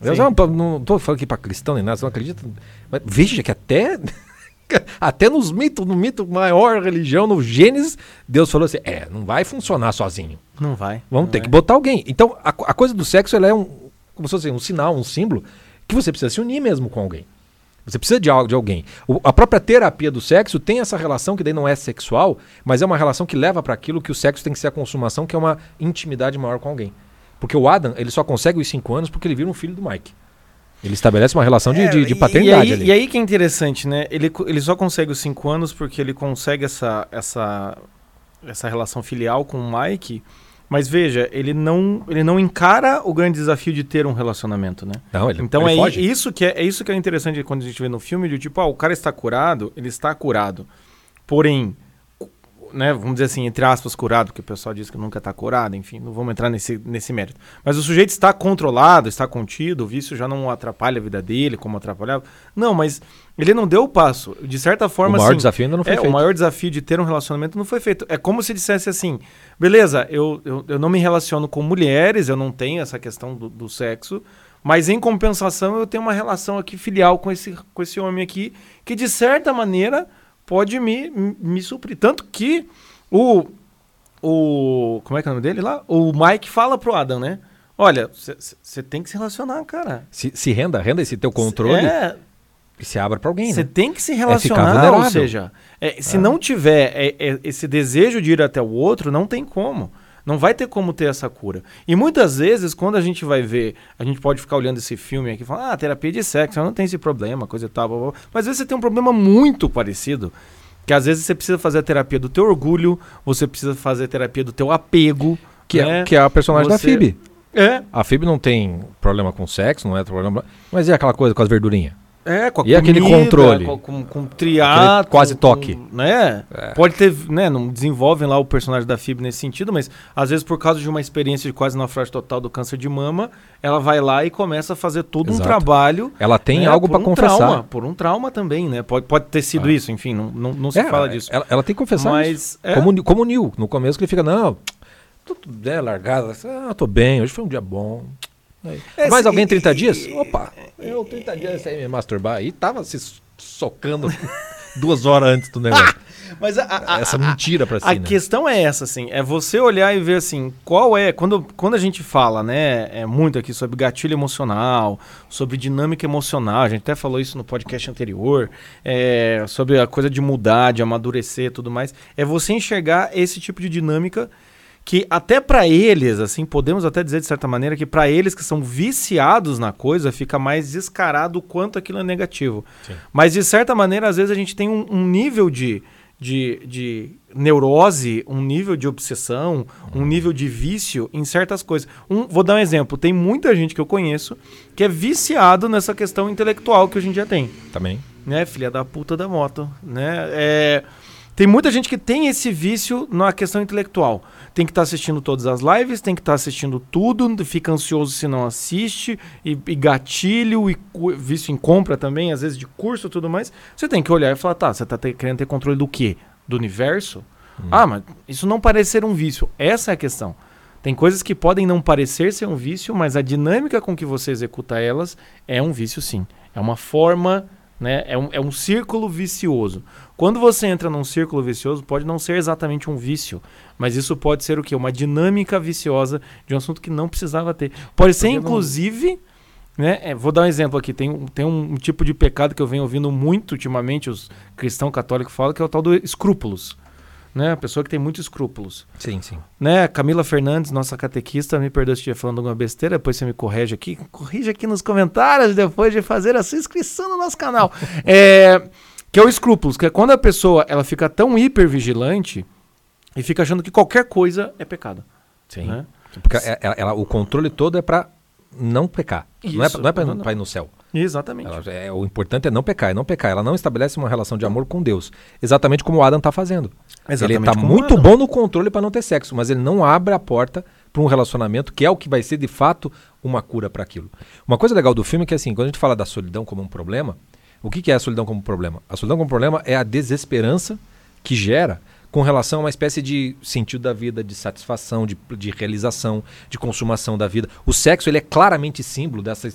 Eu Sim. não, não tô falando aqui pra cristão nem nada, você não acredita. Mas veja que até. Até nos mitos, no mito maior religião, no Gênesis, Deus falou assim: é, não vai funcionar sozinho. Não vai. Vamos não ter vai. que botar alguém. Então, a, a coisa do sexo ela é um, como se fosse um sinal, um símbolo, que você precisa se unir mesmo com alguém. Você precisa de, de alguém. O- a própria terapia do sexo tem essa relação que daí não é sexual, mas é uma relação que leva para aquilo que o sexo tem que ser a consumação, que é uma intimidade maior com alguém. Porque o Adam, ele só consegue os cinco anos porque ele vira um filho do Mike. Ele estabelece uma relação de, É, de- de paternidade e aí, ali. E aí que é interessante, né? Ele, ele só consegue os cinco anos porque ele consegue essa, essa, essa relação filial com o Mike. Mas veja, ele não, ele não encara o grande desafio de ter um relacionamento, né? Não, ele, então ele é, foge. isso que é, é isso que é interessante quando a gente vê no filme, de tipo, ah, o cara está curado, ele está curado. Porém, né, vamos dizer assim, entre aspas, curado, porque o pessoal diz que nunca está curado, enfim, não vamos entrar nesse, nesse mérito. Mas o sujeito está controlado, está contido, o vício já não atrapalha a vida dele, como atrapalhava. Não, mas ele não deu o passo. De certa o forma, maior assim, desafio ainda não foi é, feito. o maior desafio de ter um relacionamento não foi feito. É como se dissesse assim: beleza, eu, eu, eu não me relaciono com mulheres, eu não tenho essa questão do, do sexo, Mas em compensação, eu tenho uma relação aqui filial com esse, com esse homem aqui, que de certa maneira pode me, me suprir. Tanto que o, o. Como é que é o nome dele lá? O Mike fala pro Adam, né? Olha, você tem que se relacionar, cara. Se, se renda, renda esse teu controle É, e se abra pra alguém, você né? tem que se ficar relacionar, ou vulnerável. seja, é, se não tiver é, é, esse desejo de ir até o outro, não tem como. Não vai ter como ter essa cura. E muitas vezes, quando a gente vai ver, a gente pode ficar olhando esse filme aqui e falar, ah, terapia de sexo, não tem esse problema, coisa e tal, blá, blá, mas às vezes você tem um problema muito parecido. Que às vezes você precisa fazer a terapia do teu orgulho, você precisa fazer a terapia do teu apego. Que, né? é, que é a personagem da Você- Phoebe. É, A Phoebe não tem problema com sexo, não é problema. Mas é aquela coisa com as verdurinhas. É, com a E aquele comida, controle? Com, com, com Aquele quase com- toque. né? É. Pode ter, né? Não desenvolvem lá o personagem da Phoebe nesse sentido, mas às vezes por causa de uma experiência de quase naufrágio total do câncer de mama, ela vai lá e começa a fazer todo um Exato. trabalho. Ela tem né, algo por pra um confessar. Trauma, por um trauma também, né? Pode, pode ter sido Ah. isso, enfim, não, não, não se É, fala disso. Ela, ela tem que confessar mas é, Como, como o Neil, no começo que ele fica, não, tudo é, largada, ah, tô bem, hoje foi um dia bom. Aí, É, Mais alguém e- 30 e- dias? Opa, eu 30 dias aí me masturbar. E tava se socando duas horas antes do negócio. mas a, a- Essa mentira pra si, A né? questão é essa, assim, é você olhar e ver assim, qual é, quando, quando a gente fala, né, é muito aqui sobre gatilho emocional, sobre dinâmica emocional, a gente até falou isso no podcast anterior, é, sobre a coisa de mudar, de amadurecer e tudo mais, é você enxergar esse tipo de dinâmica que até pra eles, assim, podemos até dizer de certa maneira que pra eles que são viciados na coisa, fica mais descarado o quanto aquilo é negativo. Sim. Mas de certa maneira, às vezes a gente tem um, um nível de, de, de neurose, um nível de obsessão, um nível de vício em certas coisas. Um, vou dar um exemplo. Tem muita gente que eu conheço que é viciado nessa questão intelectual que hoje em dia tem Também. né, filha da puta da moto, né? É, tem muita gente que tem esse vício na questão intelectual. Tem que estar assistindo todas as lives, tem que estar assistindo tudo, fica ansioso se não assiste, e, e gatilho, e vício em compra também, às vezes de curso e tudo mais. Você tem que olhar e falar, tá, você tá te- querendo ter controle do quê? Do universo? Ah, mas isso não parece ser um vício. Essa é a questão. Tem coisas que podem não parecer ser um vício, mas a dinâmica com que você executa elas é um vício sim. É uma forma, né? É um, é um círculo vicioso. Quando você entra num círculo vicioso, pode não ser exatamente um vício, mas isso pode ser o quê? Uma dinâmica viciosa de um assunto que não precisava ter. Pode ser, Porque não- inclusive, né? é, vou dar um exemplo aqui. Tem, um- tem um, tipo de pecado que eu venho ouvindo muito ultimamente, os cristãos católicos falam, que é o tal do escrúpulos. Né? A pessoa que tem muitos escrúpulos Sim, sim. né? Camila Fernandes, nossa catequista, me perdoe se estiver falando alguma besteira, depois você me corrige aqui. Corrige aqui nos comentários depois de fazer a sua inscrição no nosso canal. É, que é o escrúpulos, que é quando a pessoa ela fica tão hipervigilante e fica achando que qualquer coisa é pecado. Sim. Né? Porque é- ela- ela- o controle todo é pra não pecar. não é, Isso, não é não, não. pra ir no céu. Exatamente. Ela- é, o importante é não pecar, é não pecar. Ela não estabelece uma relação de amor com Deus. Exatamente como o Adam tá fazendo. Exatamente ele tá o muito bom no controle para não ter sexo, mas ele não abre a porta para um relacionamento que é o que vai ser de fato uma cura para aquilo. Uma coisa legal do filme é que assim, quando a gente fala da solidão como um problema, o que, que é a solidão como problema? A solidão como problema é a desesperança que gera com relação a uma espécie de sentido da vida, de satisfação, de, de realização, de consumação da vida. O sexo ele é claramente símbolo dessa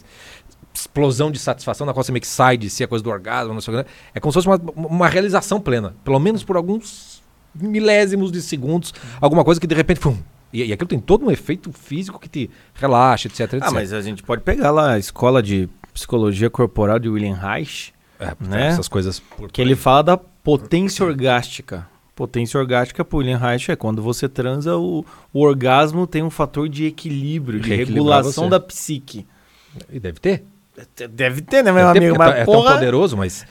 explosão de satisfação na qual você meio que sai de si, a coisa do orgasmo, não sei o que. É como se fosse uma, uma realização plena, pelo menos por alguns milésimos de segundos, alguma coisa que de repente, pum, e, e aquilo tem todo um efeito físico que te relaxa, etc, etc. Ah, mas a gente pode pegar lá a escola de psicologia corporal de William Reich, É, né? essas coisas que ele fala da potência orgástica. Potência orgástica, por William Reich, é quando você transa, o, o orgasmo tem um fator de equilíbrio, de regulação você. da psique. E deve ter. Deve ter, né, meu Deve amigo? Mas, é, tão porra, poderoso, mas.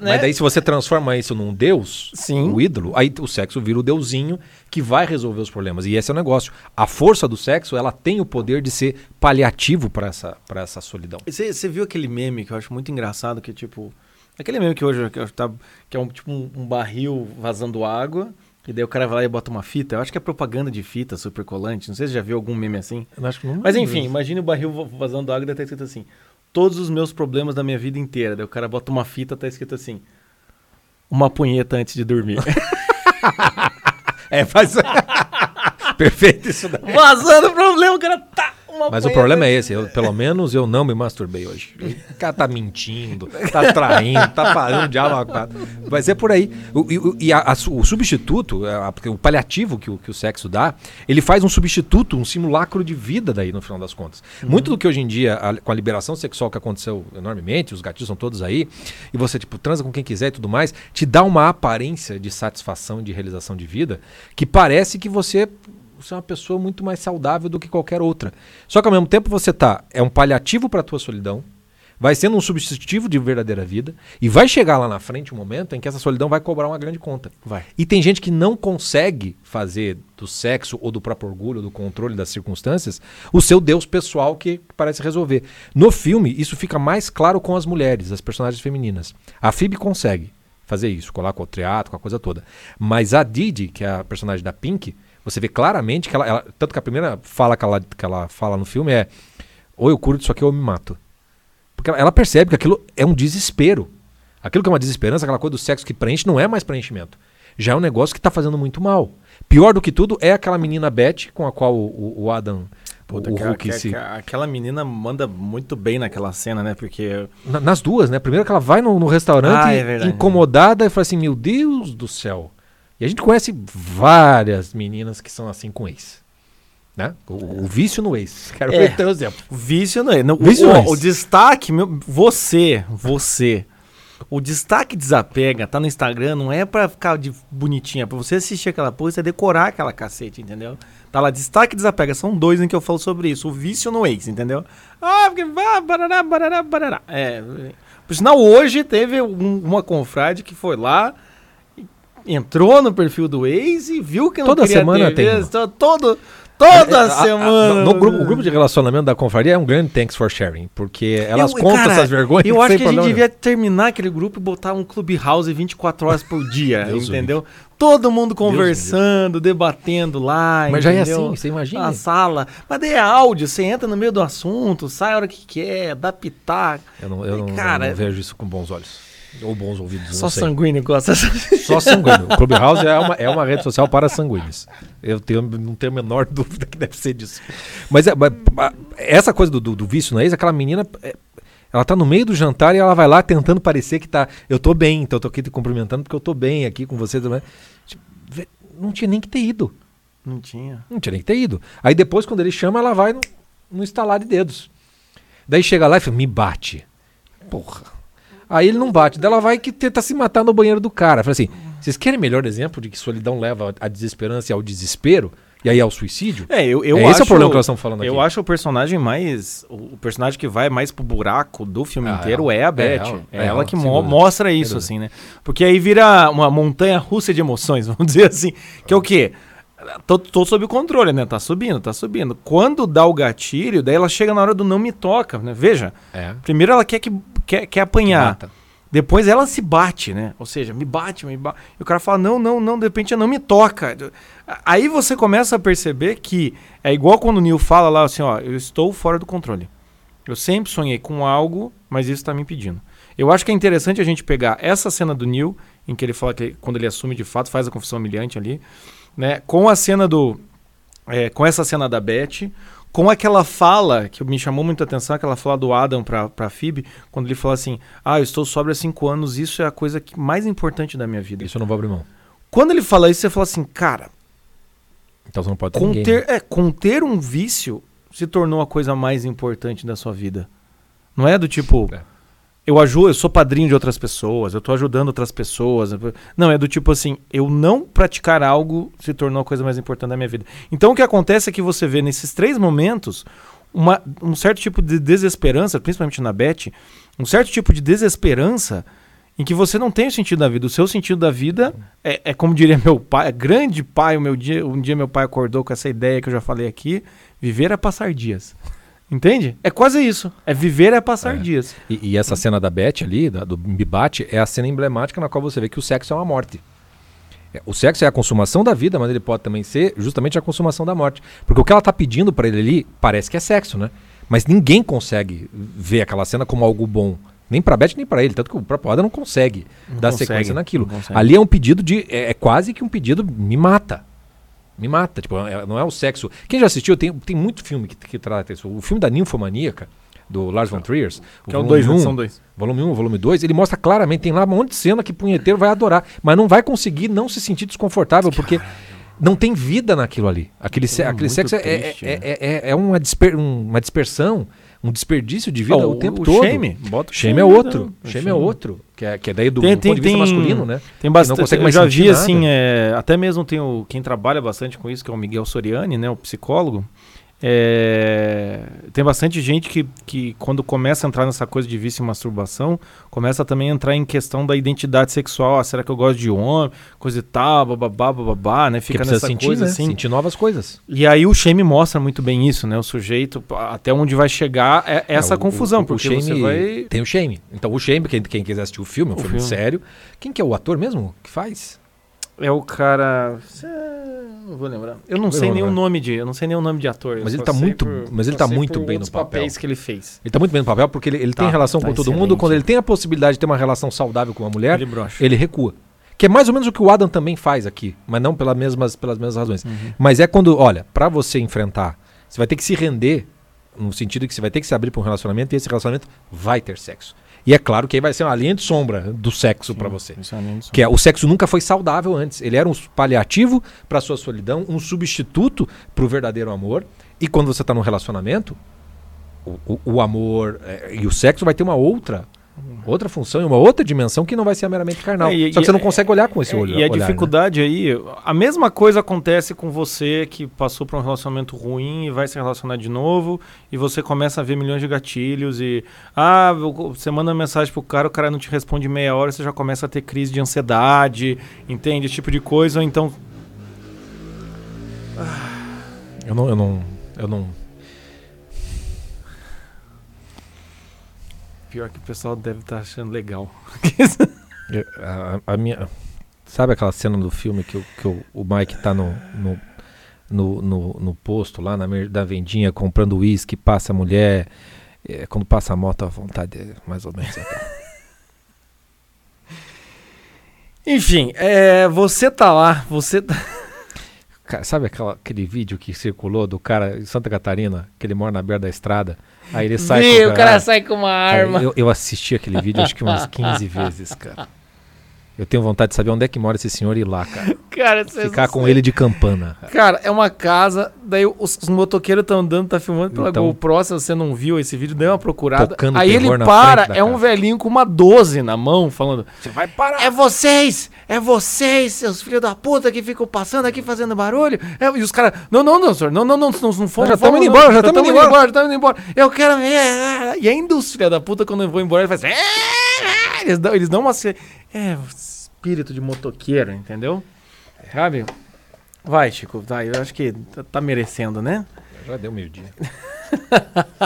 né? Mas daí, se você transforma isso num deus, Sim. o ídolo, aí o sexo vira o deusinho que vai resolver os problemas. E esse é o negócio. A força do sexo, ela tem o poder de ser paliativo para essa, pra essa solidão. Você, você viu aquele meme que eu acho muito engraçado, que é tipo... Aquele meme que hoje que, eu tá, que é um, tipo um, um barril vazando água, e daí o cara vai lá e bota uma fita. Eu acho que é propaganda de fita super colante. Não sei se você já viu algum meme assim. Eu acho que não Mas enfim, imagine o barril va- vazando água e daí tá escrito assim: Todos os meus problemas da minha vida inteira. Daí o cara bota uma fita, tá escrito assim: Uma punheta antes de dormir. É, faz. Perfeito isso daí. Vazando o problema, o cara tá. Uma Mas o problema é esse, eu- pelo menos eu não me masturbei hoje. O cara tá mentindo, tá traindo, tá fazendo quatro. Vai ser por aí. O, e o- e a- a o substituto, a- a- o paliativo que o, que o sexo dá, ele faz um substituto, um simulacro de vida daí no final das contas. Muito do que hoje em dia, com a liberação sexual que aconteceu enormemente, os gatilhos são todos aí, e você tipo transa com quem quiser e tudo mais, te dá uma aparência de satisfação e de realização de vida que parece que você você é uma pessoa muito mais saudável do que qualquer outra. Só que ao mesmo tempo você tá é um paliativo para tua solidão, vai sendo um substitutivo de verdadeira vida e vai chegar lá na frente um momento em que essa solidão vai cobrar uma grande conta. Vai. E tem gente que não consegue fazer do sexo ou do próprio orgulho, do controle das circunstâncias, o seu Deus pessoal que parece resolver. No filme, isso fica mais claro com as mulheres, as personagens femininas. A Phoebe consegue fazer isso, colar com o teatro, com a coisa toda. Mas a Didi, que é a personagem da Pink, você vê claramente que ela, ela- tanto que a primeira fala que ela, que ela fala no filme é ou eu curo disso aqui ou eu me mato. Porque ela, ela percebe que aquilo é um desespero. Aquilo que é uma desesperança, aquela coisa do sexo que preenche, não é mais preenchimento. Já é um negócio que está fazendo muito mal. Pior do que tudo é aquela menina Beth com a qual o, o- Adam, Puta, o, o Hulk que- se... que- aquela menina manda muito bem naquela cena, né? Porque. Na- nas duas, né? Primeiro que ela vai no, no restaurante Ah, é verdade. incomodada e fala assim, meu Deus do céu. E a gente conhece várias meninas que são assim com ex. Né? O, o vício no ex. Quero É. ver teu exemplo. O vício não é. Não, o- Vício não é o, o destaque, meu, você, você. O destaque desapega, tá no Instagram, não é pra ficar de bonitinha, é pra você assistir aquela coisa e decorar aquela cacete, entendeu? Tá lá, destaque desapega, são dois em que eu falo sobre isso, o vício no ex, entendeu? Ah, porque vá, barará, barará, barará. É, por sinal, hoje teve um- uma confrade que foi lá, entrou no perfil do ex e viu que não Toda semana ter tem vez, uma. to- todo, toda É, a- a- semana. no, no grupo, o grupo de relacionamento da confraria é um grande thanks for sharing, porque elas Eu- contam cara, essas vergonhas. Eu acho que a gente devia terminar aquele grupo e botar um Clubhouse 24 horas por dia, Deus entendeu? Todo mundo conversando, debatendo lá. Mas já é entendeu? assim, você imagina. Na sala. Mas daí é áudio, você entra no meio do assunto, sai a hora que quer, dá pitaco. Eu não, eu não- Cara, não vejo isso com bons olhos. Ou bons ouvidos, Só não sei. sanguíneo gosta. Só sanguíneo. O Clubhouse é uma, é uma rede social para sanguíneos. Eu tenho, não tenho a menor dúvida que deve ser disso. Mas, é, mas, essa coisa do, do, do vício no ex, aquela menina. é, ela tá no meio do jantar e ela vai lá tentando parecer que tá. Eu tô bem, então eu tô aqui te cumprimentando porque eu tô bem aqui com você. também. Tipo, Não tinha nem que ter ido. Não tinha. Não tinha nem que ter ido. Aí depois, quando ele chama, ela vai no, no estalar de dedos. Daí chega lá e fala, me bate. Porra. Aí ele não bate. Daí ela vai que tenta se matar no banheiro do cara. Fala assim, vocês querem melhor exemplo de que solidão leva à desesperança e ao desespero? E aí ao suicídio? É, eu, eu É, acho, esse é o problema que nós estamos falando aqui. Eu acho o personagem mais. O personagem que vai mais pro buraco do filme Ah, inteiro é. é, a É Beth. É, ela, é ela, ela, que mo- dúvida. mostra isso, assim, né? Porque aí vira uma montanha russa de emoções, vamos dizer assim. Que é o quê? Tô, tô sob controle, né? Tá subindo, tá subindo. Quando dá o gatilho, daí ela chega na hora do não me toca, né? Veja. É. Primeiro ela quer que quer, quer apanhar. Depois ela se bate, né? Ou seja, me bate, me bate. E o cara fala: não, não, não, de repente não me toca. Aí você começa a perceber que é igual quando o Neil fala lá assim: ó, eu estou fora do controle. Eu sempre sonhei com algo, mas isso está me impedindo. Eu acho que é interessante a gente pegar essa cena do Neil, em que ele fala que quando ele assume de fato, faz a confissão humilhante ali, né? Com a cena do. é, com essa cena da Beth, com aquela fala que me chamou muita atenção, aquela fala do Adam pra, pra Phoebe, quando ele fala assim: Ah, eu estou sóbrio há cinco anos, isso é a coisa que, mais importante da minha vida. Isso eu não vou abrir mão. Quando ele fala isso, você fala assim, cara, Então você não pode ter ninguém. conter, é, conter um vício se tornou a coisa mais importante da sua vida. Não é do tipo, É. eu ajudo, eu sou padrinho de outras pessoas, eu tô ajudando outras pessoas. Não, é do tipo assim, eu não praticar algo se tornou a coisa mais importante da minha vida. Então o que acontece é que você vê nesses três momentos uma- um certo tipo de desesperança, principalmente na Beth, um certo tipo de desesperança em que você não tem o sentido da vida. O seu sentido da vida é, é como diria meu pai, grande pai, o meu dia, um dia meu pai acordou com essa ideia que eu já falei aqui, viver é passar dias. Entende? É quase isso. É viver é passar É. dias. E, e essa cena da Beth ali, da- do Me Bate, é a cena emblemática na qual você vê que o sexo é uma morte. É, O sexo é a consumação da vida, mas ele pode também ser justamente a consumação da morte. Porque o que ela tá pedindo pra ele ali parece que é sexo, né? Mas ninguém consegue ver aquela cena como algo bom. Nem pra Beth, nem pra ele. Tanto que o próprio Adam não consegue Não dar consegue, sequência naquilo. Ali é um pedido de. É, é quase que um pedido me mata. Me mata. Tipo, é- não é o sexo. Quem já assistiu, tem, tem muito filme que, que trata isso. O filme da ninfomaníaca, do Lars von Trier, Que é o volume 2, um, são dois. Volume 1, volume 2, ele mostra claramente, tem lá um monte de cena que punheteiro vai adorar, mas não vai conseguir não se sentir desconfortável, porque não tem vida naquilo ali. Aquele, se- É aquele sexo é, triste, é, né? é, é- é uma, disper- um- uma dispersão, um desperdício de vida Ó, o tempo o todo. Shame, bota o Shame é Shame, outro. então. Shame é outro. Que é, que é daí do, Tem- do tem- ponto de vista tem- masculino, né? Tem bastante. consegue eu mais já sentir vi nada. assim, é, até mesmo tem o quem trabalha bastante com isso, que é o Miguel Soriani, né, o psicólogo. É, tem bastante gente que, que quando começa a entrar nessa coisa de vício e masturbação, começa também a entrar em questão da identidade sexual. Ah, será que eu gosto de homem? Coisa e tal, bababá, bababá, né? Fica nessa sentir, coisa né? assim. sentir novas coisas. E aí o shame mostra muito bem isso, né? O sujeito, até onde vai chegar é essa É, o- confusão, o- o porque Shame- você vai... Tem o Shame. Então o Shame, quem, quem quiser assistir o filme, é um O filme, filme. sério. Quem que é o ator mesmo que faz? É o cara. Não vou lembrar. Eu não Não sei nem o nome de. Eu não sei nem o nome de ator. eu Mas ele tá muito- por- mas ele tá muito bem no papel. papéis que ele fez. Ele tá muito bem no papel porque ele, ele tem Tá, relação tá com todo excelente. mundo. Quando ele tem a possibilidade de ter uma relação saudável com uma mulher, Ele brocha. ele recua. Que é mais ou menos o que o Adam também faz aqui, mas não pelas mesmas, pelas mesmas razões. Uhum. Mas é quando, olha, pra você enfrentar, você vai ter que se render, no sentido que você vai ter que se abrir pra um relacionamento e esse relacionamento vai ter sexo. E é claro que aí vai ser uma linha de sombra do sexo pra você. Isso é nem isso. Que é, o sexo nunca foi saudável antes. Ele era um paliativo para sua solidão, um substituto para o verdadeiro amor. E quando você está num relacionamento, o, o- o amor é, e o sexo vai ter uma outra outra função e uma outra dimensão que não vai ser meramente carnal. É, e- Só que você não consegue olhar com esse É, olho. e a olhar, né? dificuldade aí, a mesma coisa acontece com você que passou por um relacionamento ruim e vai se relacionar de novo, e você começa a ver milhões de gatilhos e ah, você manda mensagem pro cara, o cara não te responde meia hora, você já começa a ter crise de ansiedade, entende? Esse tipo de coisa, ou então Eu não, eu não, eu não. Pior que o pessoal deve estar achando legal. eu- a, a minha, sabe aquela cena do filme que, o- que o, o Mike tá no, no, no, no, no posto lá na, da vendinha comprando uísque, passa a mulher, é, quando passa a moto a vontade é mais ou menos. Enfim, é, você tá lá, você tá... Cara, sabe aquela, aquele vídeo que circulou do cara em Santa Catarina, que ele mora na beira da estrada? Aí ele sai Vê, com o cara sai com uma arma. eu, eu assisti aquele vídeo acho que umas 15 vezes, cara. Eu tenho vontade de saber onde é que mora esse senhor e ir lá, cara. Cara, Ficar com ele de campana. Cara, é uma casa, daí os, os motoqueiros estão andando, tá filmando pela Então- GoPro, se você não viu esse vídeo, dê uma procurada. Aí ele para, é um velhinho com uma 12 na mão, falando: Você vai parar. É vocês! É vocês, seus filhos da puta que ficam passando aqui fazendo barulho. É, e os caras, não, não, não, senhor, não, não, não, não, não fomos, já fomos, tamo indo não, embora, já tamo indo embora." já estamos indo embora. Eu quero. é, é. E ainda os filhos da puta, quando eu vou embora, ele faz. "É, é", Eles dão, eles dão uma. É, espírito de motoqueiro, entendeu? Sabe? Vai, Chico, vai, eu acho que tá, tá merecendo, né? Já deu meio-dia.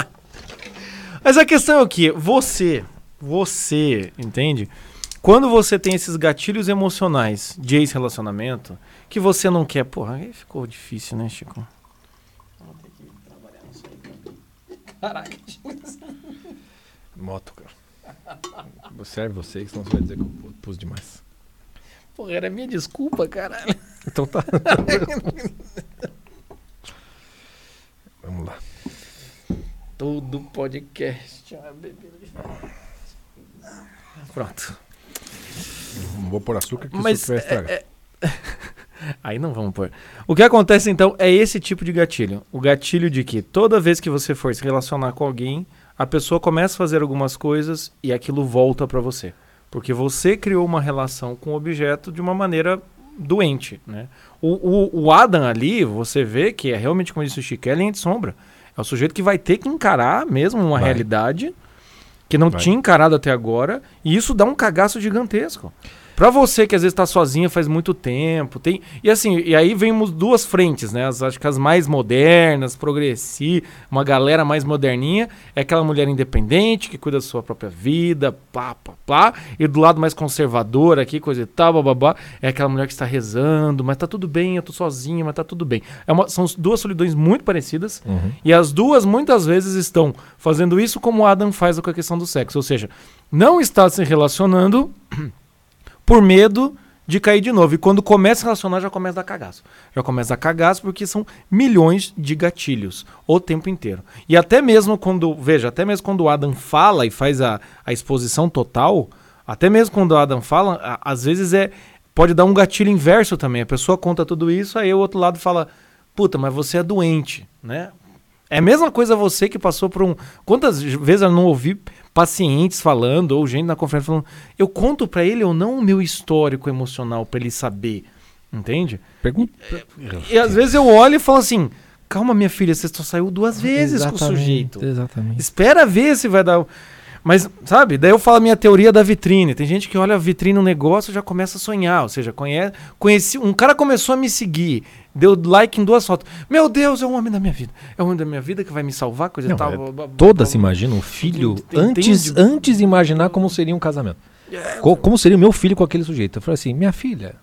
Mas a questão é o que? Você, você, entende? Quando você tem esses gatilhos emocionais de ex-relacionamento, que você não quer. Porra, aí ficou difícil, né, Chico? Vou ter que trabalhar nisso aí. Caralho. Moto, cara. Serve vocês, senão você vai dizer que eu pu- pus demais. Porra, era minha desculpa, caralho. Então tá. Vamos lá. Todo podcast. Ah, Pronto. Não vou pôr açúcar que Mas isso vai estragar. é- é- Aí não vamos pôr. O que acontece então é esse tipo de gatilho. O gatilho de que toda vez que você for se relacionar com alguém, a pessoa começa a fazer algumas coisas e aquilo volta pra você. Porque você criou uma relação com o objeto de uma maneira doente, né? O, o, o Adam ali, você vê que é realmente, como disse o Chico, é linha de sombra. É o sujeito que vai ter que encarar mesmo uma Vai. realidade que não Vai. tinha encarado até agora, e isso dá um cagaço gigantesco. Pra você que às vezes tá sozinha faz muito tempo, tem. E assim, e aí vemos duas frentes, né? As, acho que as mais modernas, progressi, uma galera mais moderninha, é aquela mulher independente que cuida da sua própria vida, pá, pá, pá. E do lado mais conservador aqui, coisa e tal, bababá, é aquela mulher que está rezando, mas tá tudo bem, eu tô sozinha, mas tá tudo bem. É uma- são duas solidões muito parecidas. Uhum. E as duas muitas vezes estão fazendo isso como o Adam faz com a questão do sexo, ou seja, não está se relacionando por medo de cair de novo. E quando começa a relacionar, já começa a dar cagaço. Já começa a dar cagaço porque são milhões de gatilhos o tempo inteiro. E até mesmo quando, veja, até mesmo quando o Adam fala e faz a, a exposição total, até mesmo quando o Adam fala, a- às vezes é pode dar um gatilho inverso também. A pessoa conta tudo isso, aí o outro lado fala: "Puta, mas você é doente", né? É a mesma coisa você que passou por um. Quantas vezes eu não ouvi pacientes falando, ou gente na conferência falando, eu conto pra ele ou não o meu histórico emocional pra ele saber. Entende? Pergunta. E às vezes eu olho e falo assim: calma, minha filha, você só saiu duas vezes com o sujeito. Exatamente. Espera ver se vai dar. Mas, sabe, daí eu falo a minha teoria da vitrine. Tem gente que olha a vitrine um negócio e já começa a sonhar. Ou seja, conhece, conheci. Um cara começou a me seguir, deu like em duas fotos. Meu Deus, é o homem da minha vida. É o homem da minha vida que vai me salvar, coisa Não, tal. é blá, blá, Todas blá. se imaginam o filho Entende? antes, antes de imaginar como seria um casamento. Co- como seria o meu filho com aquele sujeito. Eu falei assim, minha filha,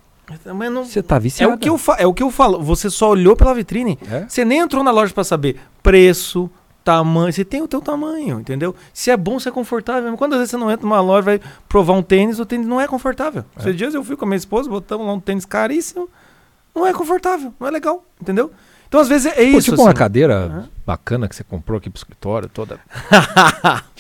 não- você tá é, viciada. o que eu fa- é o que eu falo. Você só olhou pela vitrine. É? Você nem entrou na loja pra saber preço, tamanho. Você tem o teu tamanho, entendeu? Se é bom, se é confortável. Quantas vezes você não entra numa loja vai provar um tênis, o tênis não é confortável. É. Esses dias eu fui com a minha esposa, botamos lá um tênis caríssimo. Não é confortável, não é legal, entendeu? Então, às vezes, é Pô, isso. tipo uma assim. cadeira Aham. bacana que você comprou aqui pro escritório, toda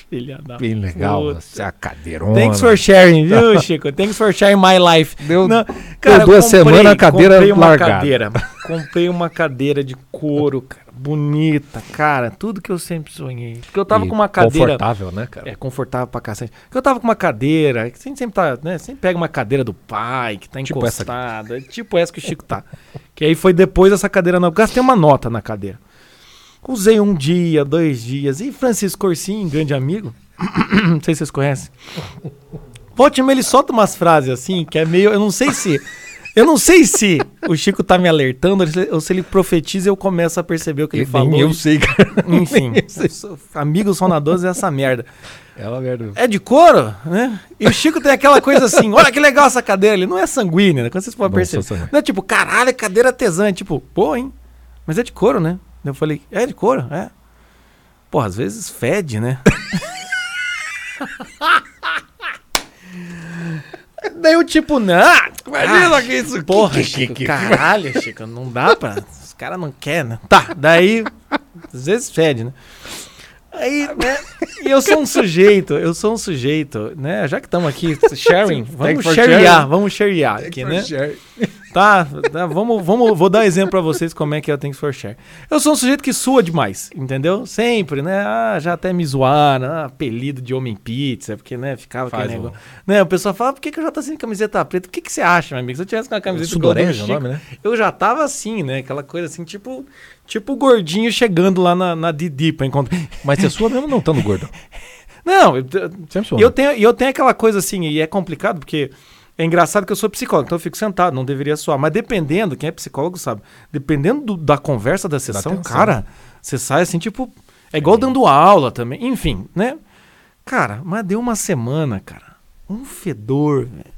Filha da bem legal. puta. Assim, a cadeirona. Thanks for sharing, viu, Chico? Thanks for sharing my life. Deu, Não, deu duas semanas a cadeira comprei uma largada. cadeira. Comprei uma cadeira de couro, cara, bonita, cara, tudo que eu sempre sonhei. Porque eu tava e com uma cadeira Confortável, né, cara? é confortável pra cacete. Porque eu tava com uma cadeira, que a gente sempre tá, né, sempre pega uma cadeira do pai que tá Tipo essa encostada, tipo essa que o Chico tá. Que aí foi depois dessa cadeira não, gastei uma nota na cadeira. Usei um dia, dois dias. E Francisco Corsim, grande amigo, não sei se vocês conhecem. Volte ele solta umas frases assim, que é meio. Eu não sei se. Eu não sei se o Chico tá me alertando ou se- ele profetiza e eu começo a perceber o que ele Nem falou. eu sei, cara. Enfim, amigos sonadores é essa merda. É uma merda. É de couro, né? E o Chico tem aquela coisa assim: olha que legal essa cadeira. Ele não é sanguínea, né? Quando vocês podem perceber. Não é tipo, caralho, cadeira tesã. É tipo, pô, hein? Mas é de couro, né? Eu falei, é de couro, é. Pô, às vezes fede, né? Daí eu, tipo, não. Imagina ah, que isso- Porra, que- Chico, que- que- caralho, Chico, não dá pra. Os caras não querem, né? Tá, daí. Às vezes fede, né? Aí, né? E eu sou um sujeito, eu sou um sujeito, né? Já que estamos aqui, sharing, vamos sharear, vamos sharear aqui, né? Tá, tá, vamos, vamos, vou dar exemplo pra vocês como é que é o Thanks for Share. Eu sou um sujeito que sua demais, entendeu? Sempre, né? Ah, já até me zoaram, ah, apelido de homem pizza, porque, né, ficava Faz aquele um- negócio. Né, o pessoal fala, por que, que eu já tô sem camiseta preta? O que, que você acha, meu amigo? Se eu tivesse com uma camiseta igual a do Sudorese é Chico, nome, né? eu já tava assim, né? Aquela coisa assim, tipo, tipo o gordinho chegando lá na, na Didi pra encontrar. Mas você sua mesmo não estando gordo. Não, eu, e eu tenho, e eu tenho aquela coisa assim, e é complicado porque é engraçado que eu sou psicólogo, então eu fico sentado, não deveria suar. Mas dependendo, quem é psicólogo sabe, dependendo do- da conversa da sessão, cara, você sai assim, tipo. É igual dando aula também. Enfim, né? Cara, mas deu uma semana, cara. Um fedor, velho.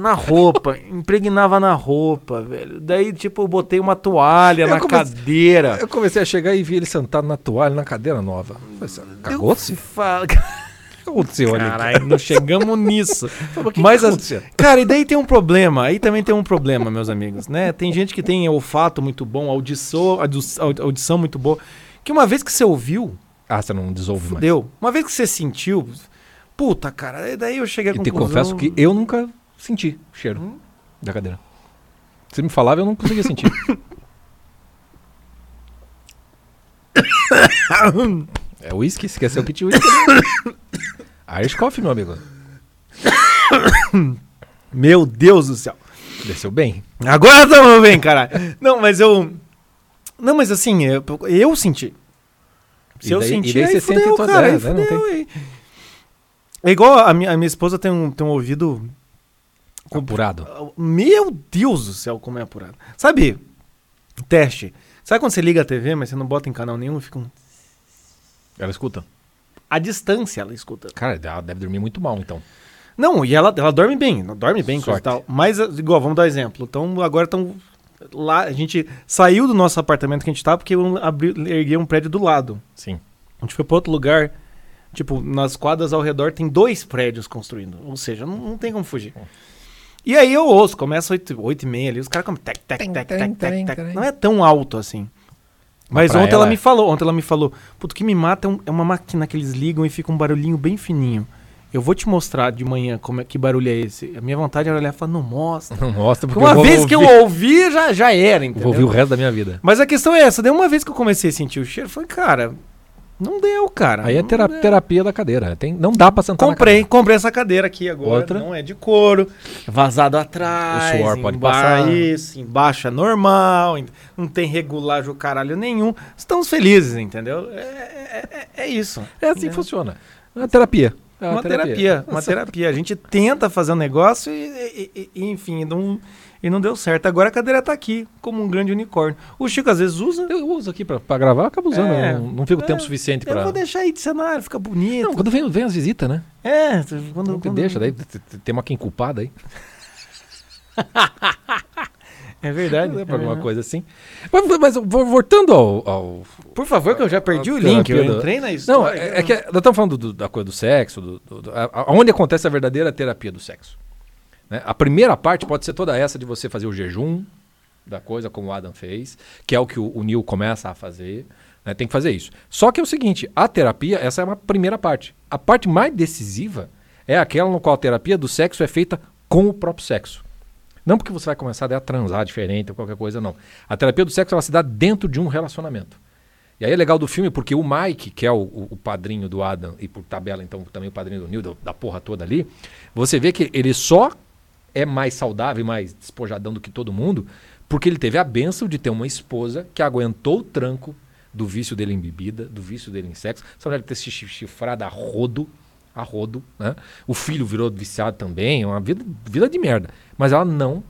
Na roupa, impregnava na roupa, velho. Daí, tipo, eu botei uma toalha Eu na cadeira. Eu comecei a chegar e vi ele sentado na toalha, na cadeira nova. Assim, Cagou-se? Fala- que aconteceu ali? Caralho, não chegamos nisso. Mas que Mas que? Cara, e daí tem um problema. Aí também tem um problema, meus amigos, né? Tem gente que tem olfato muito bom, audição, audição, muito boa. Que uma vez que você ouviu, Ah, você não desouve mais. fudeu. Uma vez que você sentiu, puta, cara, aí daí eu cheguei à E te conclusão... confesso que eu nunca senti o cheiro Hum? da cadeira. Você me falava, eu não conseguia sentir. é uísque? Esqueceu que tinha né? Irish Coffee, meu amigo. Meu Deus do céu. Desceu bem. Agora tamo bem, caralho. Não, mas eu... Não, mas assim, eu, eu senti. Se E eu daí- sentir, e daí aí você fudeu, sente cara, aí né, não fudeu, aí. É igual a minha, a minha esposa tem um, tem um ouvido Apurado. Meu Deus do céu, como é apurado. Sabe, teste. Sabe quando você liga a TV, mas você não bota em canal nenhum, fica um... Ela escuta. A distância ela escuta. Cara, ela deve dormir muito mal, então. Não, e ela, ela dorme bem, dorme bem, coisa e tal. Mas, igual, vamos dar um exemplo. Então, agora estão lá, a gente saiu do nosso apartamento que a gente tá, porque eu abri, erguei um prédio do lado. Sim. A gente foi pra outro lugar, tipo, nas quadras ao redor tem dois prédios construindo. Ou seja, não, não tem como fugir. E aí eu ouço, começa 8, 8 e meia ali, os caras como tec, tec, tec, tec, tec, tec. Não é tão alto assim. Mas ontem ela ela me é. falou, ontem ela me falou, puto, o que me mata é, um- é uma máquina que eles ligam e fica um barulhinho bem fininho. Eu vou te mostrar de manhã como é, que barulho é esse. A minha vontade era olhar e falar, não mostra. Não mostra, porque Uma vez que eu ouvir- ouvi, já, já era, entendeu? vou ouvir o resto da minha vida. Mas a questão é essa, daí uma vez que eu comecei a sentir o cheiro, foi, cara, não deu, cara. Aí é não tera- deu. terapia da cadeira. Tem, não dá pra sentar Comprei, comprei essa cadeira aqui agora. Outra? Não é de couro, vazado atrás. O suor pode passar. Isso, embaixo é normal, não tem regulagem o caralho nenhum. Estamos felizes, entendeu? É, é- é- é isso. É assim que É. funciona. É uma terapia. É Uma terapia, uma terapia. A gente tenta fazer um negócio e- e- e, enfim, não, e não deu certo. Agora a cadeira tá aqui, como um grande unicórnio. O Chico às vezes usa. Eu uso aqui pra, pra gravar, eu acabo usando. É, não, não fico é, tempo suficiente Eu pra. vou deixar aí de cenário, fica bonito. Não, quando vem, vem as visitas, né? É, quando, Não quando- deixa, daí tem uma quem culpada aí. É verdade. É pra alguma É. coisa assim. Mas, mas vo- voltando ao, ao- Por favor, que eu já perdi o link. Eu do- entrei na Não, história. é, é que nós estamos falando do- da coisa do sexo, do, do- do- a- a- onde acontece a verdadeira terapia do sexo. Né? A primeira parte pode ser toda essa de você fazer o jejum da coisa, como o Adam fez, que é o que o, o Neil começa a fazer. né? Tem que fazer isso. Só que é o seguinte: a terapia, essa é uma primeira parte. A parte mais decisiva é aquela no qual a terapia do sexo é feita com o próprio sexo. Não porque você vai começar a transar diferente ou qualquer coisa, não. A terapia do sexo ela se dá dentro de um relacionamento. E aí é legal do filme porque o Mike, que é o, o- padrinho do Adam, e por tabela, então, também o padrinho do Neil, da porra toda ali, você vê que ele só é mais saudável e mais despojadão do que todo mundo porque ele teve a benção de ter uma esposa que aguentou o tranco do vício dele em bebida, do vício dele em sexo, só deve ter se chi- chifrado a rodo, a rodo, né? O filho virou viciado também, é uma vida, vida de merda. Mas ela não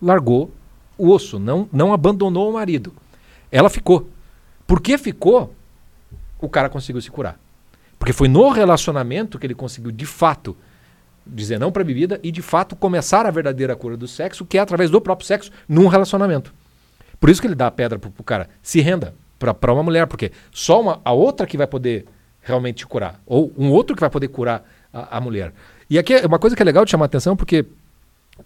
largou o osso, não, não abandonou o marido. Ela ficou. Porque ficou, o cara conseguiu se curar. Porque foi no relacionamento que ele conseguiu, de fato, dizer não para bebida e, de fato, começar a verdadeira cura do sexo, que é através do próprio sexo, num relacionamento. Por isso que ele dá a pedra pro, pro cara. Se renda para uma mulher, porque só uma, a outra que vai poder realmente te curar. Ou um outro que vai poder curar a, a mulher. E aqui é uma coisa que é legal de chamar a atenção, porque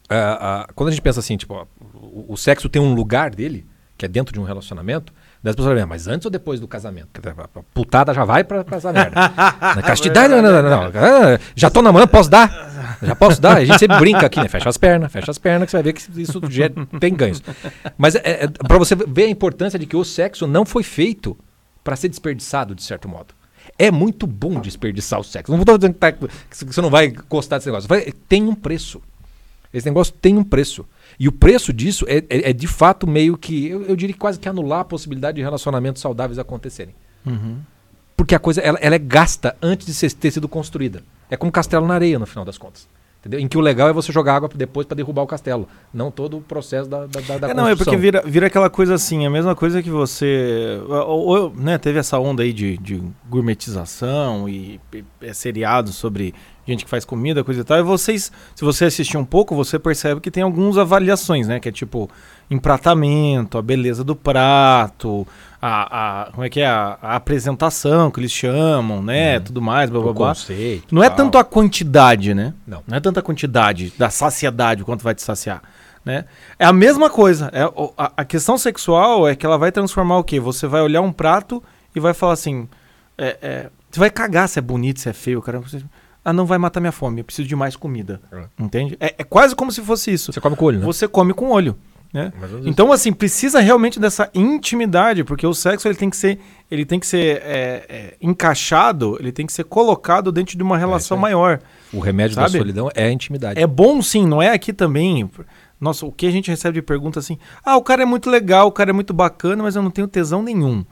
ah, quando a gente pensa assim, tipo, ó, o, o sexo tem um lugar dele, que é dentro de um relacionamento, daí as pessoas falam, mas antes ou depois do casamento? A putada já vai pra, pra essa merda. Na castidade, não, não, não, não. Ah, Já tô namorando, posso dar? Já posso dar? A gente sempre brinca aqui, né? Fecha as pernas, fecha as pernas, que você vai ver que isso gera- tem ganhos. Mas é, é, para você ver a importância de que o sexo não foi feito para ser desperdiçado, de certo modo. É muito bom desperdiçar o sexo. Não estou dizendo que, tá- que você não vai gostar desse negócio. Tem um preço. Esse negócio tem um preço. E o preço disso é, é- é de fato meio que, eu, eu diria quase que anular a possibilidade de relacionamentos saudáveis acontecerem. Uhum. Porque a coisa ela, ela é gasta antes de ser, ter sido construída. É como castelo na areia, no final das contas. Entendeu? Em que o legal é você jogar água depois para derrubar o castelo. Não todo o processo da, da, da, É, não, é porque construção. vira, vira aquela coisa assim, a mesma coisa que você. Ou, ou, né, teve essa onda aí de, de gourmetização e, e- é seriado sobre gente que faz comida, coisa e tal. E vocês, se você assistir um pouco, você percebe que tem algumas avaliações, né? Que é tipo empratamento, a beleza do prato, a, a- como é que é? A, a apresentação que eles chamam, né? Uhum. Tudo mais, blá blá blá. conceito. Não é tal. tanto a quantidade, né? Não. Não é tanta quantidade da saciedade, quanto vai te saciar. Né? É a mesma coisa. É, a, a questão sexual é que ela vai transformar o quê? Você vai olhar um prato e vai falar assim. é, é, você vai cagar se é bonito, se é feio, cara. Ah, não vai matar minha fome, eu preciso de mais comida. É. Entende? É, é quase como se fosse isso. Você come com o olho, né? Você come com o olho. Né? Então, assim, precisa realmente dessa intimidade, porque o sexo ele tem que ser, ele tem que ser é, é, encaixado, ele tem que ser colocado dentro de uma relação aí. maior. O remédio Sabe? da solidão é a intimidade. É bom sim, não é aqui também. Nossa, o que a gente recebe de pergunta assim: ah, o cara é muito legal, o cara é muito bacana, mas eu não tenho tesão nenhum.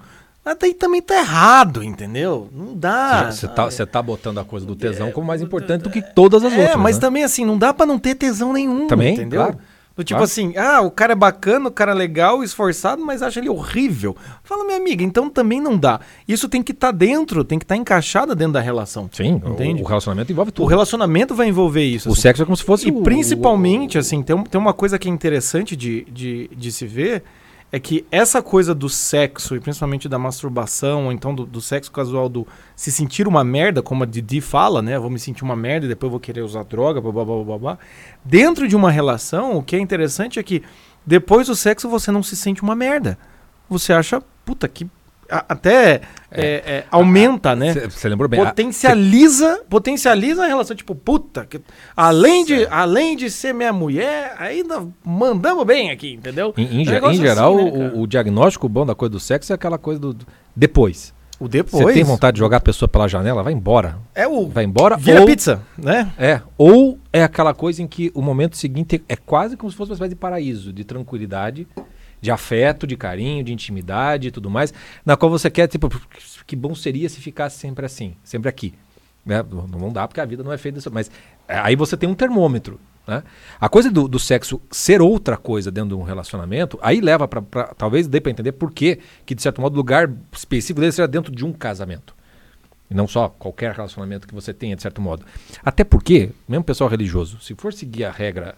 Mas daí também tá errado, entendeu? Não dá. Você tá, você tá botando a coisa do tesão como mais importante do que todas as é, outras. mas né? também assim, não dá pra não ter tesão nenhum, Também, entendeu? claro. Do tipo Claro. assim, ah, o cara é bacana, o cara é legal, esforçado, mas acha ele horrível. Fala, minha amiga, então também não dá. Isso tem que estar dentro, tem que estar encaixado dentro da relação. Sim, Entende? O, o relacionamento envolve O tudo. relacionamento vai envolver isso. O assim. sexo é como se fosse E o- principalmente, o- assim, tem, tem uma coisa que é interessante de, de, de se ver, é que essa coisa do sexo, e principalmente da masturbação, ou então do, do sexo casual, do se sentir uma merda, como a Didi fala, né? Vou me sentir uma merda e depois vou querer usar droga, blá, blá, blá, blá. Dentro de uma relação, o que é interessante é que depois do sexo você não se sente uma merda. Você acha, puta, que até é, é, aumenta, né? Você lembrou bem. Potencializa, potencializa a relação, tipo, puta, que, além, de, além de ser minha mulher, ainda mandamos bem aqui, entendeu? Em, em Um negócio em geral, assim, né, o, o diagnóstico bom da coisa do sexo é aquela coisa do, do- depois. o Você depois tem vontade de jogar a pessoa pela janela, vai embora. é o Vai embora. vira ou, pizza, né? É, ou é aquela coisa em que o momento seguinte é quase como se fosse uma espécie de paraíso, de tranquilidade, de afeto, de carinho, de intimidade e tudo mais, na qual você quer, tipo, que bom seria se ficasse sempre assim, sempre aqui. Né? Não dá porque a vida não é feita disso, mas é, aí você tem um termômetro. Né? A coisa do, do sexo ser outra coisa dentro de um relacionamento, aí leva para talvez dê para entender por que de certo modo o lugar específico dele seja dentro de um casamento. E não só qualquer relacionamento que você tenha, de certo modo. Até porque, mesmo pessoal religioso, se for seguir a regra,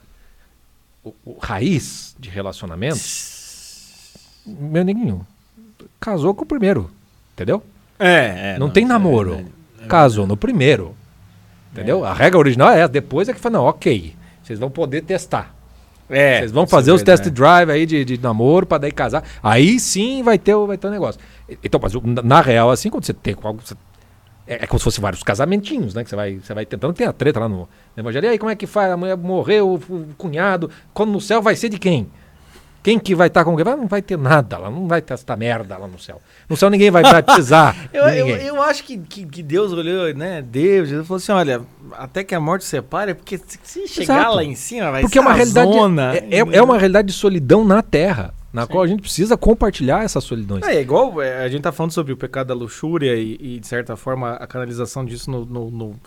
o, o raiz de relacionamento, meu neguinho, casou com o primeiro. Entendeu? É, é não, tem isso é namoro. verdade. casou no primeiro. Entendeu? A regra original é essa. Depois é que fala, não, ok. Vocês vão poder testar. É, Vocês vão isso fazer é os test drive aí de, de namoro pra daí casar. Aí sim vai ter o, vai ter o negócio. Então, mas na- real, assim, quando você tem. você- é, é como se fosse vários casamentinhos, né? Que você vai, você vai tentando. Tem a treta lá no, no Evangelho. E aí, como é que faz? A mulher morreu, o cunhado. Quando no céu vai ser de quem? Quem que vai estar com quem? Não vai ter nada lá, não vai ter essa merda lá no céu. No céu ninguém vai, vai precisar. Eu, eu, eu acho que, que, que Deus olhou, né? Deus, Jesus falou assim: olha, até que a morte separe, porque se, se chegar Exato. lá em cima, vai Porque ser é uma realidade. zona. é, é- é uma realidade de solidão na Terra, na qual a gente precisa compartilhar essas solidões. É, igual é, a gente tá falando sobre o pecado da luxúria e, e, de certa forma, a canalização disso no, no, no,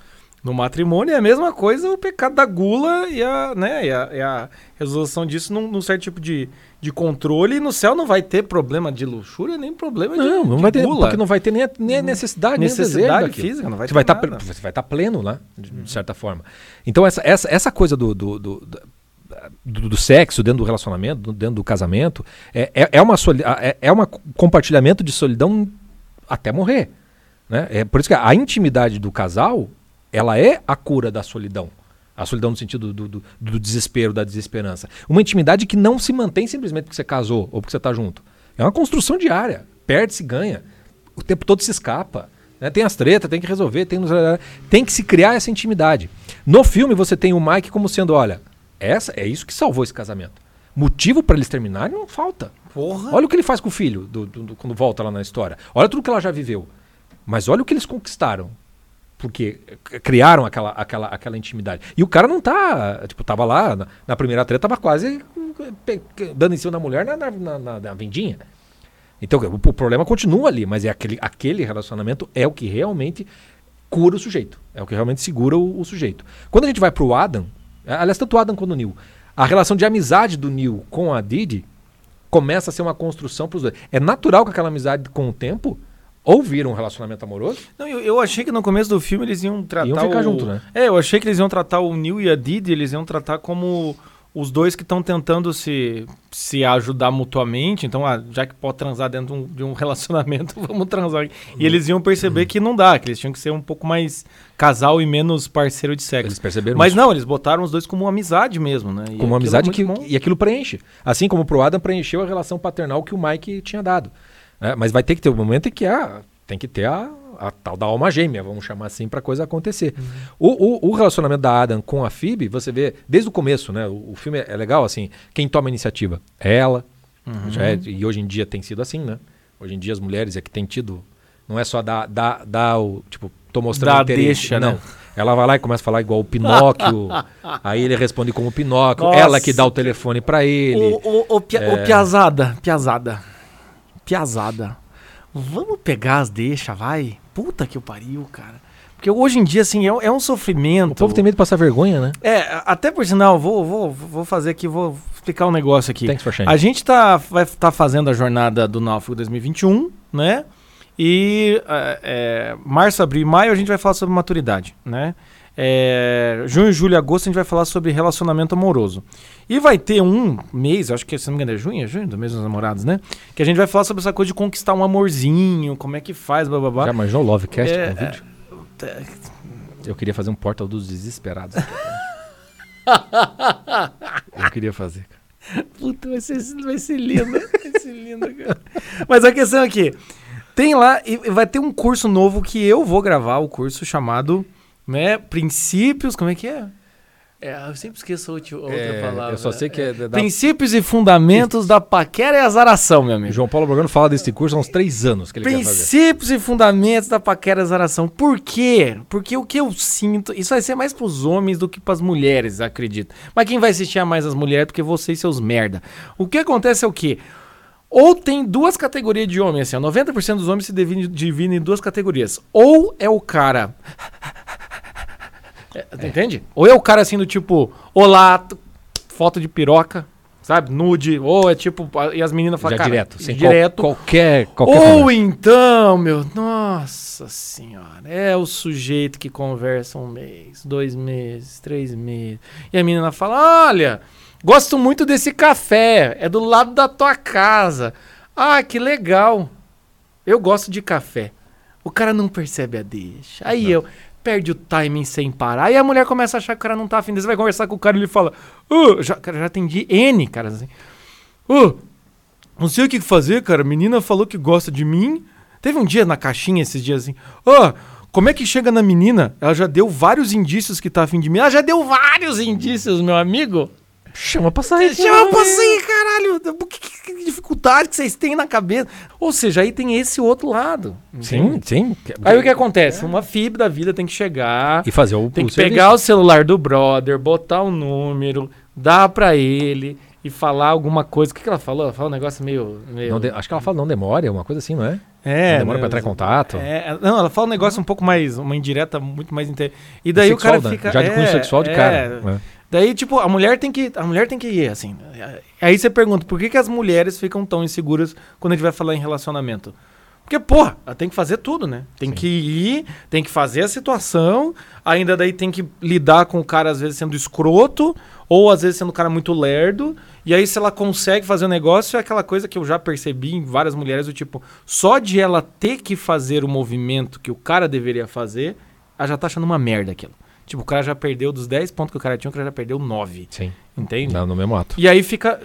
no matrimônio é a mesma coisa o pecado da gula e a, né, e a, e a resolução disso num, num certo tipo de, de controle. E no céu não vai ter problema de luxúria nem problema de, Não, não vai ter, gula. porque não vai ter nem a, nem a necessidade, nem necessidade daquilo. física, não vai você vai nada. você vai estar pleno lá, de, de certa forma. Então essa, essa, essa coisa do, do, do, do- do sexo dentro do relacionamento, do- dentro do casamento, é, é, é uma é, é uma compartilhamento de solidão até morrer. Né? É por isso que a intimidade do casal ela é a cura da solidão. A solidão no sentido do, do, do desespero, da desesperança. Uma intimidade que não se mantém simplesmente porque você casou ou porque você está junto. É uma construção diária. Perde-se, ganha. O tempo todo se escapa. né? Tem as tretas, tem que resolver, tem, tem que se criar essa intimidade. No filme você tem o Mike como sendo, olha, essa é isso que salvou esse casamento. Motivo para eles terminarem não falta. Porra. Olha o que ele faz com o filho do- do- quando volta lá na história. Olha tudo que ela já viveu. Mas olha o que eles conquistaram. Porque criaram aquela, aquela, aquela intimidade. E o cara não tá. Tipo, tava lá, na, na primeira treta, tava quase dando em cima da mulher na, na, na- na- vendinha. Então, o, o problema continua ali, mas é aquele, aquele relacionamento é o que realmente cura o sujeito. É o que realmente segura o, o sujeito. Quando a gente vai pro Adam, aliás, tanto o Adam quanto o Neil, a relação de amizade do Neil com a Didi começa a ser uma construção pros dois. É natural que aquela amizade, com o tempo, ou vira um relacionamento amoroso, Não, eu, eu achei que no começo do filme eles iam tratar. Iam ficar o... junto, né? É, eu achei que eles iam tratar o Neil e a Didi, eles iam tratar como os dois que estão tentando se, se ajudar mutuamente. Então, ah, já que pode transar dentro de um, de um relacionamento, vamos transar. E eles iam perceber que não dá, que eles tinham que ser um pouco mais casal e menos parceiro de sexo. eles perceberam Mas isso. não, eles botaram os dois como uma amizade mesmo, né? E como uma aquilo amizade é que, bom. e aquilo preenche. Assim como pro Adam preencheu a relação paternal que o Mike tinha dado. Né? mas vai ter que ter um momento em que a, tem que ter a, a tal da alma gêmea, vamos chamar assim, pra coisa acontecer. O, o- o relacionamento da Adam com a Phoebe, você vê desde o começo, né? O, o filme é legal, assim, quem toma a iniciativa é ela. Já é- e hoje em dia tem sido assim, né? Hoje em dia as mulheres é que tem tido. Não é só dar, dar, dar o. Tipo, tô mostrando Dá interesse. deixa, não. né? Ela vai lá e começa a falar igual o Pinóquio. aí ele responde como o Pinóquio. Nossa. Ela que dá o telefone pra ele. Ô, ô, ô, pia, ô, Piazada, Piazada. Piazada. Vamos pegar as deixas, vai? Puta que o pariu, cara. Porque hoje em dia, assim, é, um- é um sofrimento. O povo tem medo de passar vergonha, né? É, até por sinal, vou, vou, vou fazer aqui, vou explicar um negócio aqui. Thanks for sharing. A gente tá, vai estar fazendo a jornada do Náufrago 2021, né? E é, é, março, abril e maio a gente vai falar sobre maturidade, né? É, junho, julho e agosto a gente vai falar sobre relacionamento amoroso. E vai ter um mês, acho que se não me engano é junho, é junho, do mês dos namorados, né? Que a gente vai falar sobre essa coisa de conquistar um amorzinho, como é que faz, blá blá blá. Já imaginou o Lovecast É, com vídeo? é, Eu queria fazer um portal dos desesperados. Eu queria fazer. cara. Puta, vai ser, vai ser lindo. Vai ser lindo, cara. Mas a questão é que tem lá, e vai ter um curso novo que eu vou gravar, o curso chamado né, Princípios. Como é que é? É, eu sempre esqueço a outra outra É, palavra. eu só sei que é da- Princípios e fundamentos da paquera e azaração, meu amigo. João Paulo Borgano fala desse curso há uns três anos que ele quer fazer. Princípios e fundamentos da paquera e azaração. Por quê? Porque o que eu sinto. Isso vai ser mais pros homens do que pras mulheres, acredito. Mas quem vai assistir é mais as mulheres, porque vocês, seus merda. O que acontece é o quê? Ou tem duas categorias de homens, assim, ó, 90% dos homens se divide- dividem em duas categorias. Ou é o cara. É, Entende? Ou é o cara assim do tipo, olá, foto de piroca, sabe? Nude. Ou é tipo, e as meninas falam, Já cara, direto, sem direto. qual- qualquer, qualquer Ou então, meu, nossa senhora, é o sujeito que conversa um mês, dois meses, três meses. E a menina fala: Olha, gosto muito desse café, é do lado da tua casa. Ah, que legal. Eu gosto de café. O cara não percebe a deixa. Aí eu perde o timing sem parar. E a mulher começa a achar que o cara não tá afim. Você vai conversar com o cara e ele fala: "Ah, já, cara, já atendi N, caras assim. "Ah, não sei o que fazer, cara. A menina falou que gosta de mim. Teve um dia na caixinha esses dias assim. Ó, como é que chega na menina? Ela já deu vários indícios que tá afim de mim. Ela já deu vários indícios, meu amigo. Chama pra sair. Chama pra sair, caralho. Que, que- que dificuldade que vocês têm na cabeça. Ou seja, aí tem esse outro lado. Sim, sim. Aí o que acontece? Uma FIB da vida tem que chegar, E fazer o tem o que serviço. pegar o celular do brother, botar o número, dar pra ele e falar alguma coisa. O que, que ela falou? Ela falou um negócio meio. meio... Não de- Acho que ela fala não demore, uma coisa assim, não é? É, não demora né, pra entrar em contato. É, não, ela fala um negócio um pouco mais, uma indireta muito mais inte... E daí o Sexual, cara né? fica Já de cunho é, sexual de é. cara. né? Daí tipo, a mulher tem que, a mulher tem que ir assim. Aí você pergunta, por que que as mulheres ficam tão inseguras quando a gente vai falar em relacionamento? Porque, porra, ela tem que fazer tudo, né? Tem Sim. que ir, tem que fazer a situação, ainda daí tem que lidar com o cara, às vezes, sendo escroto, ou às vezes sendo um cara muito lerdo. E aí, se ela consegue fazer o negócio, é aquela coisa que eu já percebi em várias mulheres, do tipo, só de ela ter que fazer o movimento que o cara deveria fazer, ela já tá achando uma merda aquilo. Tipo, o cara já perdeu dos 10 pontos que o cara tinha, o cara já perdeu 9. Sim. Entende? Não, no mesmo ato. E aí fica.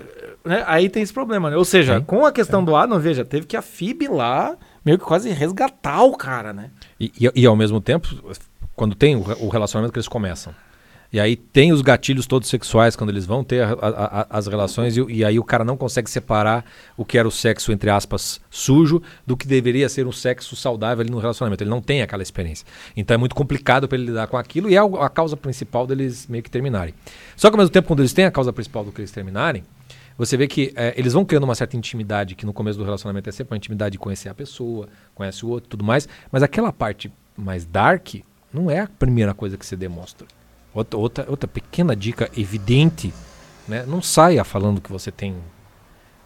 né, Aí tem esse problema, né? Ou seja, Sim. com a questão do Adam, veja, teve que a FIB lá meio que quase resgatar o cara, né? E, e- e ao mesmo tempo, quando tem o, o relacionamento que eles começam. E aí tem os gatilhos todos sexuais quando eles vão ter a- a- a- as relações e, e aí o cara não consegue separar o que era o sexo, entre aspas, sujo do que deveria ser um sexo saudável ali no relacionamento. Ele não tem aquela experiência. Então é muito complicado para ele lidar com aquilo e é a causa principal deles meio que terminarem. Só que ao mesmo tempo, quando eles têm a causa principal do que eles terminarem, você vê que eh, eles vão criando uma certa intimidade, que no começo do relacionamento é sempre uma intimidade de conhecer a pessoa, conhece o outro tudo mais, mas aquela parte mais dark não é a primeira coisa que você demonstra. Outra, outra, outra pequena dica evidente, né? não saia falando que você tem.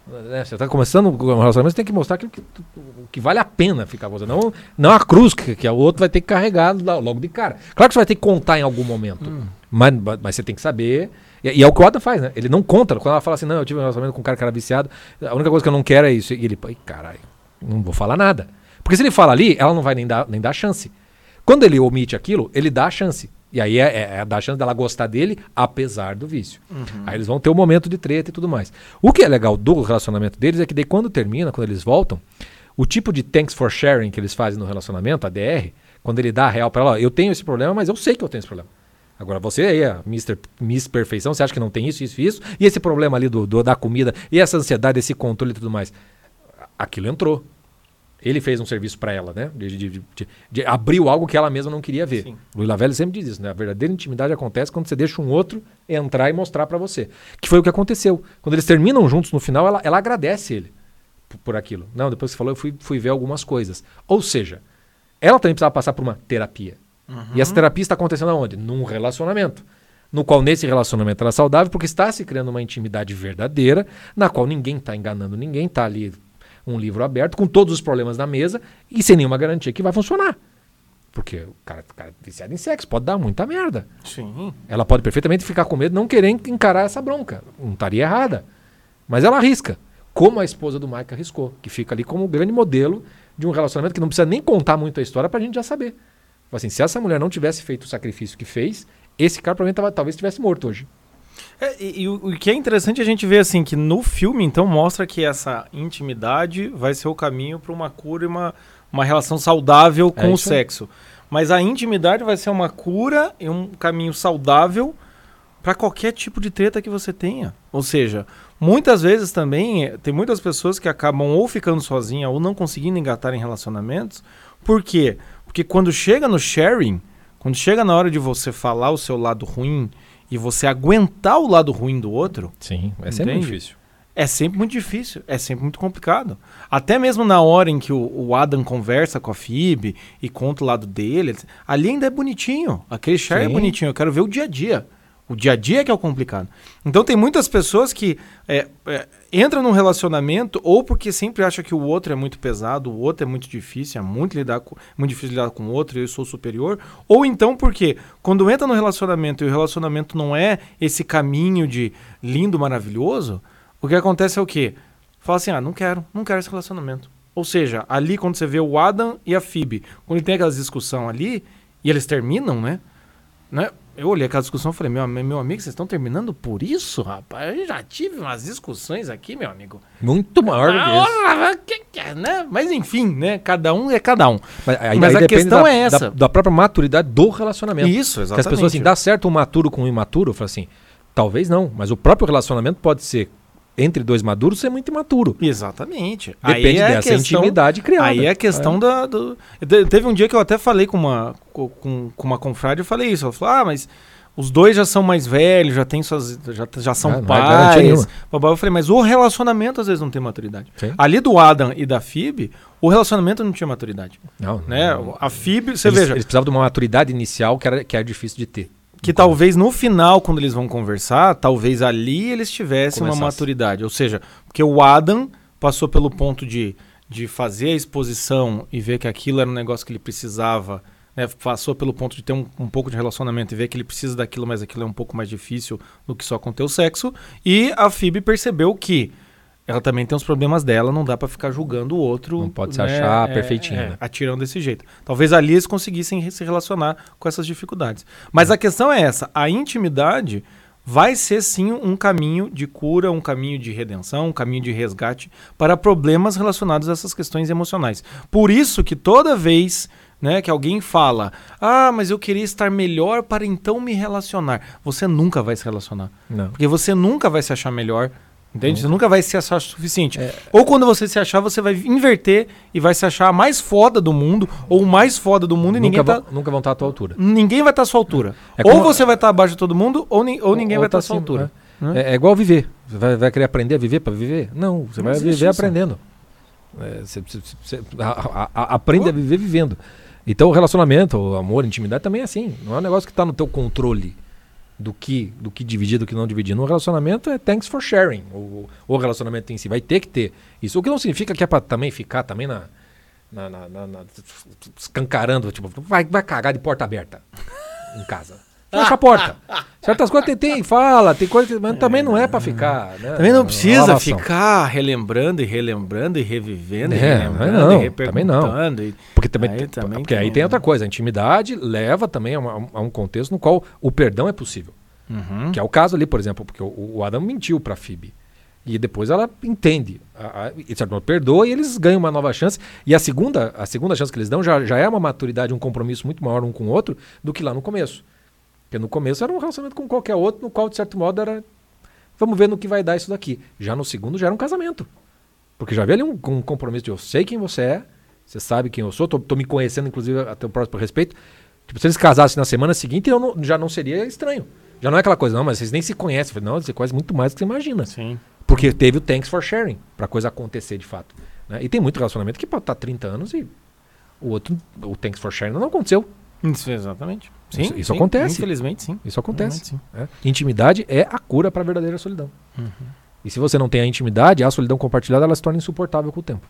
né, Você está começando um relacionamento, você tem que mostrar aquilo que, o que vale a pena ficar com você. Não, não a cruz que, que o outro vai ter que carregar logo de cara. Claro que você vai ter que contar em algum momento, mas, mas você tem que saber. E, e é o que o Adam faz, né? Ele não conta. Quando ela fala assim, não, eu tive um relacionamento com um cara que era viciado, a única coisa que eu não quero é isso. E ele, ai, caralho, não vou falar nada. Porque se ele fala ali, ela não vai nem dar, nem dar chance. Quando ele omite aquilo, ele dá a chance. E aí é, é, é dar a chance dela gostar dele, apesar do vício. Aí eles vão ter um momento de treta e tudo mais. O que é legal do relacionamento deles é que daí quando termina, quando eles voltam, o tipo de thanks for sharing que eles fazem no relacionamento, a DR, quando ele dá a real pra ela, ó, eu tenho esse problema, mas eu sei que eu tenho esse problema. Agora você aí, a Mr. Miss Perfeição, você acha que não tem isso, isso e isso? E esse problema ali do, do- da comida, e essa ansiedade, esse controle e tudo mais. Aquilo entrou. Ele fez um serviço pra ela, né? De, de- de- de- abriu algo que ela mesma não queria ver. Sim. Luiz Lavelli sempre diz isso, né? A verdadeira intimidade acontece quando você deixa um outro entrar e mostrar pra você. Que foi o que aconteceu. Quando eles terminam juntos no final, ela, ela agradece ele por, por aquilo. Não, depois que você falou, eu fui, fui ver algumas coisas. Ou seja, ela também precisava passar por uma terapia. E essa terapia está acontecendo aonde? Num relacionamento. No qual, nesse relacionamento, ela é saudável, porque está se criando uma intimidade verdadeira, na qual ninguém está enganando ninguém, está ali um livro aberto, com todos os problemas na mesa, e sem nenhuma garantia que vai funcionar. Porque o cara, o cara viciado em sexo pode dar muita merda. Sim. Ela pode perfeitamente ficar com medo, não querer encarar essa bronca. Não estaria errada. Mas ela arrisca. Como a esposa do Mike arriscou, que fica ali como grande modelo de um relacionamento que não precisa nem contar muito a história pra gente já saber. Assim, se essa mulher não tivesse feito o sacrifício que fez, esse cara provavelmente tava- talvez estivesse morto hoje. É, e, e o, o que é interessante a gente ver assim que no filme então mostra que essa intimidade vai ser o caminho para uma cura e uma, uma relação saudável É com o isso aí. sexo. Mas a intimidade vai ser uma cura e um caminho saudável para qualquer tipo de treta que você tenha. Ou seja, muitas vezes também eh, tem muitas pessoas que acabam ou ficando sozinha ou não conseguindo engatar em relacionamentos. Por quê? Porque quando chega no sharing, quando chega na hora de você falar o seu lado ruim e você aguentar o lado ruim do outro, Sim, é sempre muito difícil. é sempre muito difícil, é sempre muito complicado. Até mesmo na hora em que o, o Adam conversa com a Phoebe e conta o lado dele, ali ainda é bonitinho. Aquele share é bonitinho. Eu quero ver o dia a dia. O dia a dia é que é o complicado. Então tem muitas pessoas que é, é, entram num relacionamento ou porque sempre acham que o outro é muito pesado, o outro é muito difícil, é muito, lidar com, muito difícil lidar com o outro, eu sou superior. Ou então porque quando entra no relacionamento e o relacionamento não é esse caminho de lindo, maravilhoso, o que acontece é o quê? Fala assim, ah, não quero, não quero esse relacionamento. Ou seja, ali quando você vê o Adam e a Phoebe, quando tem aquela discussão ali, e eles terminam, né? né? Eu olhei aquela discussão e falei, meu, meu amigo, vocês estão terminando por isso, rapaz? Eu já tive umas discussões aqui, meu amigo. Muito maior do que isso. Que que é, né? Mas enfim, né? Cada um é cada um. Mas, aí- Mas aí a questão da, é essa. Da, da própria maturidade do relacionamento. Isso, Que exatamente. as pessoas assim, dá certo um maturo com um imaturo? Fala assim, talvez não, mas o próprio relacionamento pode ser entre dois maduros ser muito imaturo. Exatamente. Depende é dessa questão- intimidade criada. Aí é a questão da. Do... Te- Teve um dia que eu até falei com uma, co- com, com uma confrade, eu falei isso. Eu falei, ah, mas os dois já são mais velhos, já têm suas. já, já são Ah, é pais. Eu falei, mas o relacionamento às vezes não tem maturidade. Sim. Ali do Adam e da Phoebe, o relacionamento não tinha maturidade. Não, Né? não. A Phoebe, você eles, veja, eles precisavam de uma maturidade inicial que era, que era difícil de ter. Que talvez no final, quando eles vão conversar, talvez ali eles tivessem uma maturidade. Ou seja, porque o Adam passou pelo ponto de, de fazer a exposição e ver que aquilo era um negócio que ele precisava. né? Passou pelo ponto de ter um, um pouco de relacionamento e ver que ele precisa daquilo, mas aquilo é um pouco mais difícil do que só conter o sexo. E a Phoebe percebeu que ela também tem os problemas dela, não dá pra ficar julgando o outro. Não pode se achar perfeitinho, né? Atirando desse jeito. Talvez ali eles conseguissem se relacionar com essas dificuldades. Mas a questão é essa: a intimidade vai ser sim um caminho de cura, um caminho de redenção, um caminho de resgate para problemas relacionados a essas questões emocionais. Por isso que toda vez né, que alguém fala, ah, mas eu queria estar melhor para então me relacionar, você nunca vai se relacionar. Não. Porque você nunca vai se achar melhor. Entende? Você nunca vai se achar suficiente. É. Ou quando você se achar, você vai inverter e vai se achar a mais foda do mundo, ou o mais foda do mundo, e ninguém, Nunca, tá, vão, nunca vão estar à tua altura. ninguém vai estar à sua altura. É ou você vai estar abaixo de todo mundo, ou, ni- ou ninguém Ou vai estar tá à sua acima, altura. né? né? É, é igual viver. Você vai, vai querer aprender a viver para viver? Não, você Não vai viver isso. aprendendo. É, você- você- você- a- a- aprende a viver vivendo. Então o relacionamento, o amor, a intimidade também é assim. Não é um negócio que está no teu controle do que, do que dividir, do que não dividir. No relacionamento é thanks for sharing. O, o relacionamento em si vai ter que ter isso. O que não significa que é para também ficar também na, na, na- na- escancarando, tipo, vai, vai cagar de porta aberta em casa. Fecha a porta. Certas coisas tem, tem, fala, tem coisas que, mas também não é para ficar. né? Também não Uma precisa ficar relembrando e relembrando e revivendo e É, relembrando não, e também não. e- Porque também, Aí tem- também porque aí tem- tem outra coisa. A intimidade leva também a, uma- a um contexto no qual o perdão é possível. Uhum. Que é o caso ali, por exemplo, porque o, o Adam mentiu pra Phoebe. E depois ela entende. A, a, e certo modo, perdoa e eles ganham uma nova chance. E a segunda, a segunda chance que eles dão já, já é uma maturidade, um compromisso muito maior um com o outro do que lá no começo. Porque no começo era um relacionamento com qualquer outro, no qual, de certo modo, era. Vamos ver no que vai dar isso daqui. Já no segundo já era um casamento. Porque já havia ali um, um compromisso de eu sei quem você é, você sabe quem eu sou, tô, tô me conhecendo, inclusive, a teu próprio respeito. Tipo, se eles casassem na semana seguinte, eu não- já não seria estranho. Já não é aquela coisa, não, mas vocês nem se conhecem. Falei, não, você conhece muito mais do que você imagina. Sim. Porque teve o thanks for sharing, pra coisa acontecer de fato. né? E tem muito relacionamento que pode estar 30 anos e o outro, o thanks for sharing não aconteceu. Isso, exatamente. Sim, Isso- isso sim, acontece. Infelizmente, sim. Isso acontece. Sim. né? Intimidade é a cura pra verdadeira solidão. Uhum. E se você não tem a intimidade, a solidão compartilhada ela se torna insuportável com o tempo.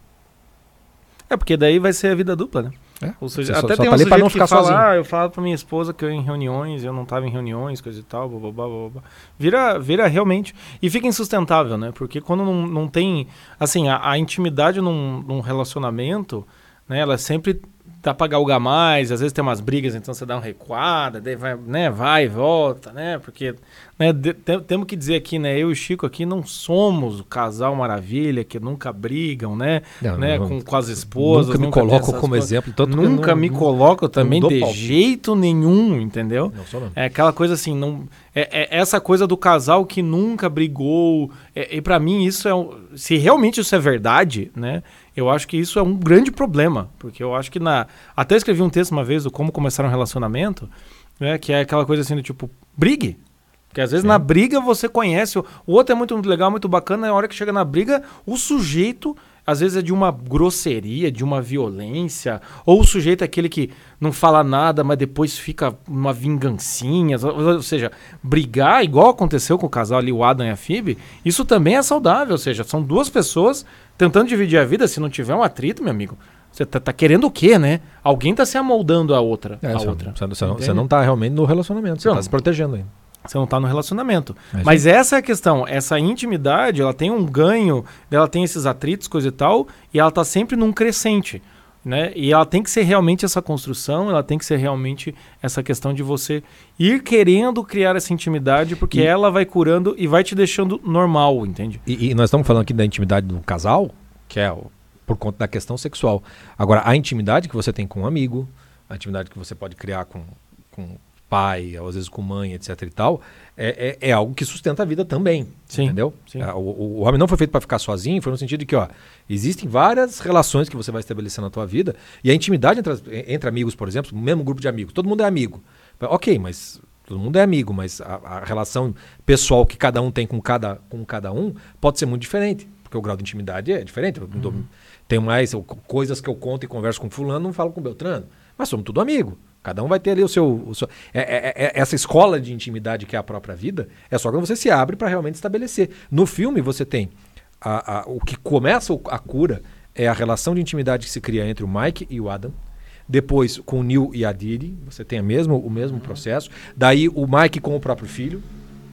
É porque daí vai ser a vida dupla, né? É, Ou seja, só- até só tem tá um sujeito não que ficar fala, sozinho. ah, eu falava pra minha esposa que eu ia em reuniões, eu não tava em reuniões, coisa e tal, blá, blá, blá, blá, blá. Vira, vira realmente... E fica insustentável, né? Porque quando não, não tem... Assim, a, a intimidade num, num relacionamento, né? Ela sempre dá pra galgar mais, às vezes tem umas brigas, então você dá uma recuada, daí vai, né? Vai e volta, né? Porque né, de- tem- temos que dizer aqui, né? Eu e o Chico aqui não somos o casal maravilha que nunca brigam, né? Não, né? não- com, com as esposas. nunca me nunca coloco como coisas. exemplo. Tanto Nunca não- me coloco também de palpite. jeito nenhum, entendeu? Não sou não. É aquela coisa assim, não é, é essa coisa do casal que nunca brigou. é- e pra mim isso é um, se realmente isso é verdade, né? Eu acho que isso é um grande problema, porque eu acho que na até escrevi um texto uma vez do como começar um relacionamento, né? Que é aquela coisa assim do tipo brigue. Porque às vezes na briga você conhece, o outro é muito, muito legal, muito bacana, na hora que chega na briga, o sujeito, às vezes é de uma grosseria, de uma violência, ou o sujeito é aquele que não fala nada, mas depois fica uma vingancinha, ou, ou seja, brigar, igual aconteceu com o casal ali, o Adam e a Phoebe, isso também é saudável, ou seja, são duas pessoas tentando dividir a vida, se não tiver um atrito, meu amigo, você tá, tá querendo o quê, né? Alguém tá se amoldando a outra, É, a você, outra. você não- você não, você não tá realmente no relacionamento, você Não. tá se protegendo ainda. Você não tá no relacionamento. É Mas essa é a questão. Essa intimidade, ela tem um ganho, ela tem esses atritos, coisa e tal, e ela tá sempre num crescente. Né? E ela tem que ser realmente essa construção, ela tem que ser realmente essa questão de você ir querendo criar essa intimidade, porque E- ela vai curando e vai te deixando normal, entende? E, e nós estamos falando aqui da intimidade do casal, que é o- por conta da questão sexual. Agora, a intimidade que você tem com um amigo, a intimidade que você pode criar com, com pai, ou às vezes com mãe, etc e tal, é, é, é algo que sustenta a vida também. Sim, entendeu? sim. Ah, O, o- homem não foi feito para ficar sozinho, foi no sentido de que, ó, existem várias relações que você vai estabelecer na tua vida, e a intimidade entre, entre amigos, por exemplo, o mesmo grupo de amigos, todo mundo é amigo. Ok, mas todo mundo é amigo, mas a, a relação pessoal que cada um tem com cada, com cada um pode ser muito diferente, porque o grau de intimidade é diferente. Dou- Tenho mais eu- coisas que eu conto e converso com fulano, não falo com Beltrano, mas somos tudo amigo. Cada um vai ter ali o seu. o seu- é- é- é- essa escola de intimidade que é a própria vida é só quando você se abre para realmente estabelecer. No filme você tem a- a- o que começa a cura é a relação de intimidade que se cria entre o Mike e o Adam. Depois, com o Neil e a Didi, você tem a mesmo, o mesmo processo. Daí, o Mike com o próprio filho,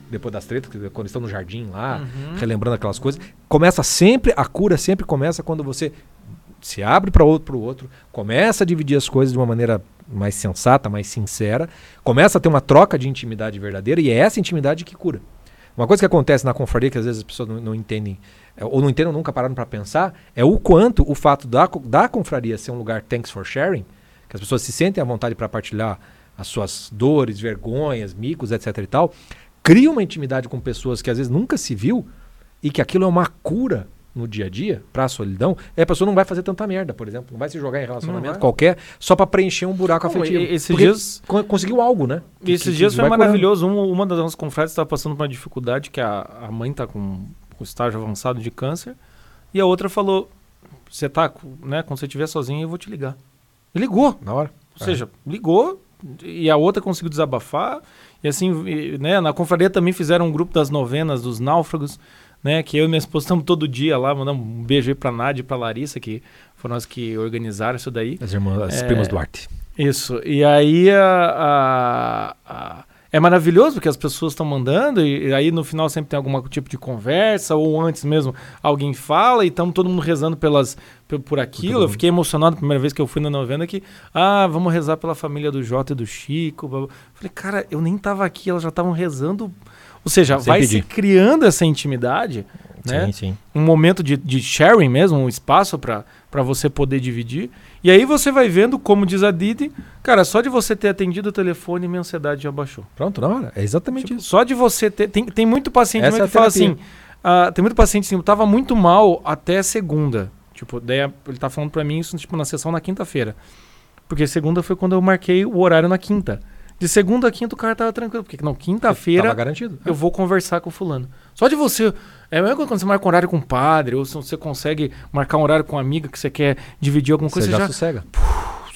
depois das tretas, quando estão no jardim lá, relembrando aquelas coisas. Começa sempre, a cura sempre começa quando você se abre para outro, pro outro, começa a dividir as coisas de uma maneira mais sensata, mais sincera, começa a ter uma troca de intimidade verdadeira e é essa intimidade que cura. Uma coisa que acontece na confraria que às vezes as pessoas não, não entendem, é, ou não entendem nunca pararam para pensar, é o quanto o fato da, da confraria ser um lugar thanks for sharing, que as pessoas se sentem à vontade para partilhar as suas dores, vergonhas, micos, etc e tal, cria uma intimidade com pessoas que às vezes nunca se viu e que aquilo é uma cura no dia a dia para a solidão, e a pessoa não vai fazer tanta merda, por exemplo, não vai se jogar em relacionamento qualquer só para preencher um buraco Não, afetivo. e- esses dias- co- conseguiu algo, né? Que- Esses que- dias que foi maravilhoso. Um- uma das nossas confrades estava passando por uma dificuldade que a, a mãe está com, com estágio avançado de câncer e a outra falou: Você tá, né? Quando você estiver sozinho, eu vou te ligar. E ligou. Na hora. Ou seja, ligou e a outra conseguiu desabafar. E assim, e, né, na confraria também fizeram um grupo das novenas dos náufragos, né? Que eu e minha esposa estamos todo dia lá, mandando um beijo aí pra Nádia e pra Larissa, que foram as que organizaram isso daí. As irmãs, as É, primas Duarte. Isso. E aí a, a- a- é maravilhoso porque as pessoas estão mandando, e, e aí no final sempre tem algum tipo de conversa, ou antes mesmo alguém fala, e estamos todo mundo rezando pelas, pe- por aquilo. Eu fiquei emocionado a primeira vez que eu fui na novena que, ah, vamos rezar pela família do Jota e do Chico. Falei, cara, eu nem tava aqui, elas já estavam rezando. Ou seja, Sem vai pedir. se criando essa intimidade, né? Sim, sim. um momento de, de sharing mesmo, um espaço para você poder dividir. E aí você vai vendo, como diz a Didi, cara, só de você ter atendido o telefone, minha ansiedade já baixou. Pronto, na hora. É exatamente Tipo, isso. só de você ter. Tem, tem muito paciente é que fala assim. ah, tem muito paciente assim, eu tava muito mal até segunda. Tipo, daí ele tá falando pra mim isso tipo, na sessão na quinta-feira. Porque segunda foi quando eu marquei o horário na quinta. De segunda a quinta o cara tava tranquilo. Porque não, quinta-feira garantido. eu vou conversar com o fulano. Só de você. É mesmo quando você marca um horário com um padre, ou se você consegue marcar um horário com uma amiga que você quer dividir alguma Você coisa, já você já, sossega.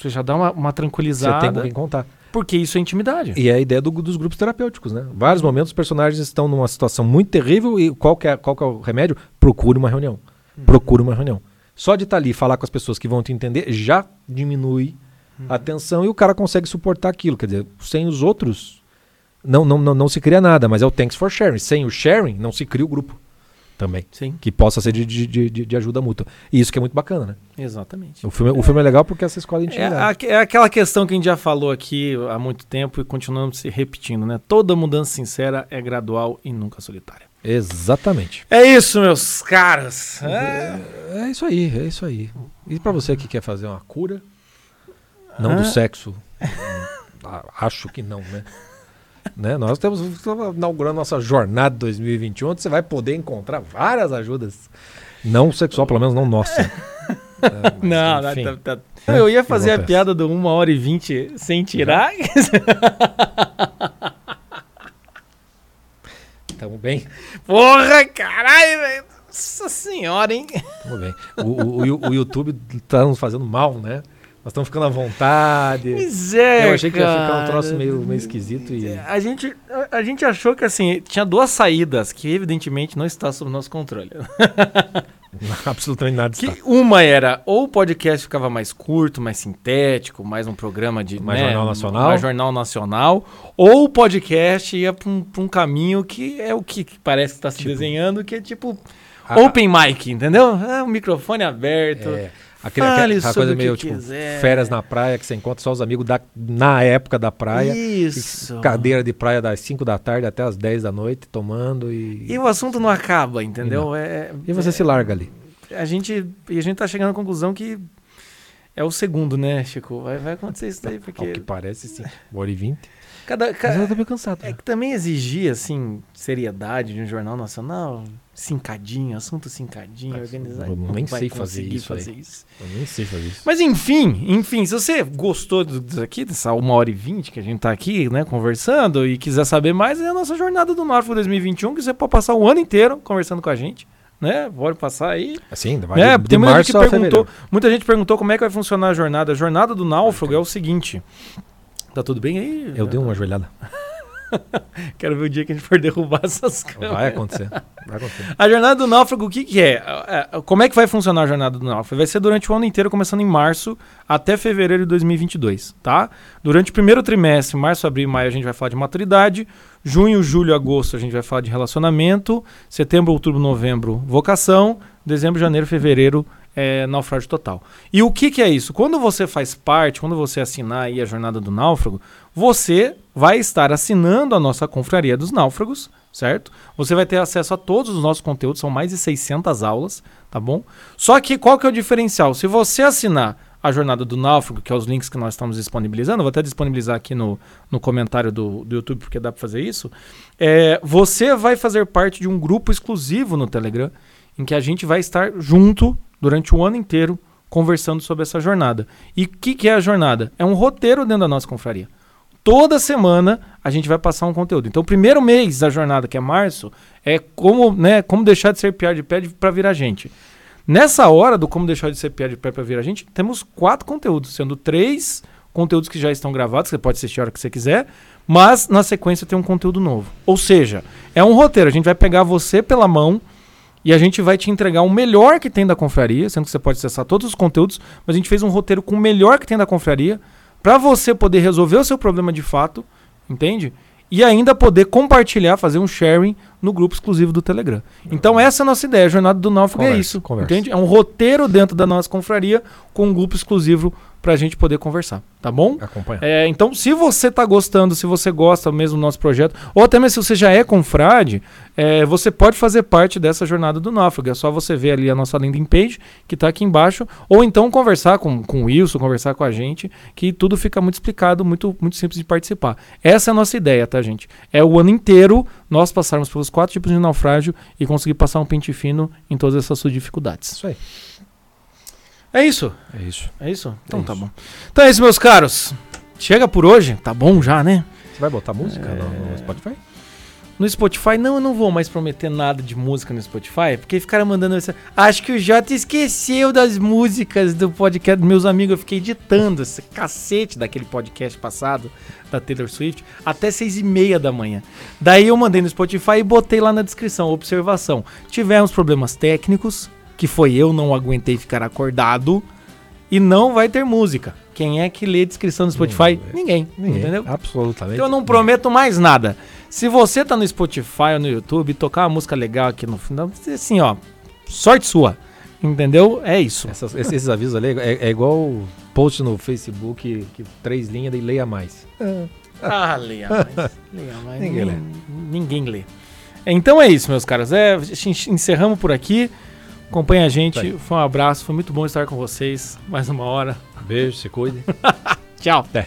você já dá uma, uma Você tem tranquilizada. com quem contar. Porque isso é intimidade. E é a ideia do- dos grupos terapêuticos, né? Vários momentos os personagens estão numa situação muito terrível e qual que é, qual que é o remédio? Procure uma reunião. Procure uma reunião. Só de estar ali e falar com as pessoas que vão te entender já diminui atenção e o cara consegue suportar aquilo. Quer dizer, sem os outros, não, não, não, não se cria nada, mas é o thanks for sharing. Sem o sharing, não se cria o grupo também. Sim, Que possa ser de, de, de, de ajuda mútua. E isso que é muito bacana, né? exatamente. O filme, o filme é legal porque essa escola de É, intimidade. a- é aquela questão que a gente já falou aqui há muito tempo e continuamos se repetindo, né? Toda mudança sincera é gradual e nunca solitária. Exatamente. É isso, meus caras. É. É isso aí, é isso aí. E pra você que quer fazer uma cura, não do Ah. sexo, hum, a- acho que não, né? né? Nós estamos inaugurando nossa jornada 2021, onde você vai poder encontrar várias ajudas. Não sexual, pelo menos não nossa. É, Não, enfim. não, tá- tá- eu ia fazer a piada do 1 hora e 20 sem tirar. Tamo bem, Porra, caralho, velho. Nossa senhora, hein? tamo bem. O, o, o- o YouTube tá nos fazendo mal, né? Nós estamos ficando à vontade. Miséria. Eu achei que ia ficar um troço meio, meio esquisito e. A gente, a, a gente achou que assim, tinha duas saídas que evidentemente não está sob nosso controle. Absolutamente nada. Que uma era ou o podcast ficava mais curto, mais sintético, mais um programa de Mais né, jornal nacional. mais jornal nacional, ou o podcast ia para um, um caminho que é o que parece que está se Tipo- desenhando, que é tipo A- open mic, entendeu? É um microfone aberto. É, aquele, aquela sobre coisa meio tipo quiser. férias na praia que você encontra só os amigos da, na época da praia. Isso. Cadeira de praia das 5 da tarde até as 10 da noite, tomando e. E o assunto não acaba, entendeu? É, E você se larga ali. a gente e a gente tá chegando à conclusão que é o segundo, né, Chico? Vai, vai acontecer isso daí Ao que porque parece, sim. Uma hora e 20. cada, Mas cada eu tô meio cansado. É né? que também exigia, assim, seriedade de um jornal nacional, cincadinho, assunto cincadinho, Mas organizado. eu nem sei fazer isso aí. fazer isso. Eu nem sei fazer isso. Mas enfim, enfim, se você gostou disso aqui, dessa uma hora e vinte que a gente tá aqui, né, conversando, e quiser saber mais, é a nossa jornada do Norfolk 2021, que você pode passar o ano inteiro conversando com a gente, né? Pode passar aí. Assim, vai É, de tem muita gente que perguntou, muita gente perguntou como é que vai funcionar a jornada. A jornada do náufrago é o seguinte. Tá tudo bem aí? Eu dei uma joelhada. Quero ver o dia que a gente for derrubar essas câmeras. Vai acontecer. Vai acontecer. A jornada do náufrago, o que, que é? É, é, Como é que vai funcionar a jornada do náufrago? Vai ser durante o ano inteiro, começando em março até fevereiro de 2022, tá? Durante o primeiro trimestre, março, abril e maio, a gente vai falar de maturidade. Junho, julho, agosto, a gente vai falar de relacionamento. Setembro, outubro, novembro, vocação. Dezembro, janeiro, fevereiro, é, naufrágio total. E o que, que é isso? Quando você faz parte, quando você assinar aí a jornada do náufrago, você vai estar assinando a nossa confraria dos náufragos, certo? Você vai ter acesso a todos os nossos conteúdos, são mais de 600 aulas, tá bom? Só que qual que é o diferencial? Se você assinar a jornada do náufrago, que é os links que nós estamos disponibilizando, vou até disponibilizar aqui no, no comentário do, do YouTube, porque dá para fazer isso, é, você vai fazer parte de um grupo exclusivo no Telegram, em que a gente vai estar junto durante o ano inteiro conversando sobre essa jornada. E o que, que é a jornada? É um roteiro dentro da nossa confraria. Toda semana a gente vai passar um conteúdo. Então, o primeiro mês da jornada, que é março, é como, né, como deixar de ser piar de pé para virar gente. Nessa hora do como deixar de ser piar de pé para virar gente, temos quatro conteúdos, sendo três conteúdos que já estão gravados, que você pode assistir a hora que você quiser, mas na sequência tem um conteúdo novo. Ou seja, é um roteiro. A gente vai pegar você pela mão e a gente vai te entregar o melhor que tem da confraria, sendo que você pode acessar todos os conteúdos, mas a gente fez um roteiro com o melhor que tem da confraria, para você poder resolver o seu problema de fato, entende? E ainda poder compartilhar, fazer um sharing no grupo exclusivo do Telegram. Então essa é a nossa ideia, a jornada do náufrago é isso, conversa. entende? É um roteiro dentro da nossa confraria com um grupo exclusivo pra gente poder conversar, tá bom? Acompanha. É, então, se você tá gostando, se você gosta mesmo do nosso projeto, ou até mesmo se você já é confrade, é, você pode fazer parte dessa jornada do náufrago. É só você ver ali a nossa landing page, que tá aqui embaixo, ou então conversar com, com o Wilson, conversar com a gente, que tudo fica muito explicado, muito, muito simples de participar. Essa é a nossa ideia, tá, gente? É o ano inteiro nós passarmos pelos quatro tipos de naufrágio e conseguir passar um pente fino em todas essas suas dificuldades. Isso aí. É isso. É isso. É isso? Então É tá isso. bom. Então é isso, meus caros. Chega por hoje. Tá bom já, né? Você vai botar música É. no, Spotify? No Spotify, não, eu não vou mais prometer nada de música no Spotify, porque ficaram mandando essa. Acho que o Jota esqueceu das músicas do podcast dos meus amigos. Eu fiquei editando esse cacete daquele podcast passado, da Taylor Swift, até seis e meia da manhã. Daí eu mandei no Spotify e botei lá na descrição, observação. Tivemos problemas técnicos, que foi eu não aguentei ficar acordado. e não vai ter música. Quem é que lê a descrição do Spotify? Ninguém, Ninguém, entendeu? Absolutamente. Então eu não prometo mais nada. Se você tá no Spotify ou no YouTube tocar uma música legal aqui no final, assim, ó, sorte sua. Entendeu? É isso. Essas- esses, esses avisos ali é, é igual post no Facebook que três linhas e leia mais. Ah, leia mais. Leia mais. Ninguém lê. Ninguém lê. Então é isso, meus caras. É, encerramos por aqui. Acompanha a gente. Tá. Foi um abraço. Foi muito bom estar com vocês. Mais uma hora. Beijo, se cuide. Tchau. Até.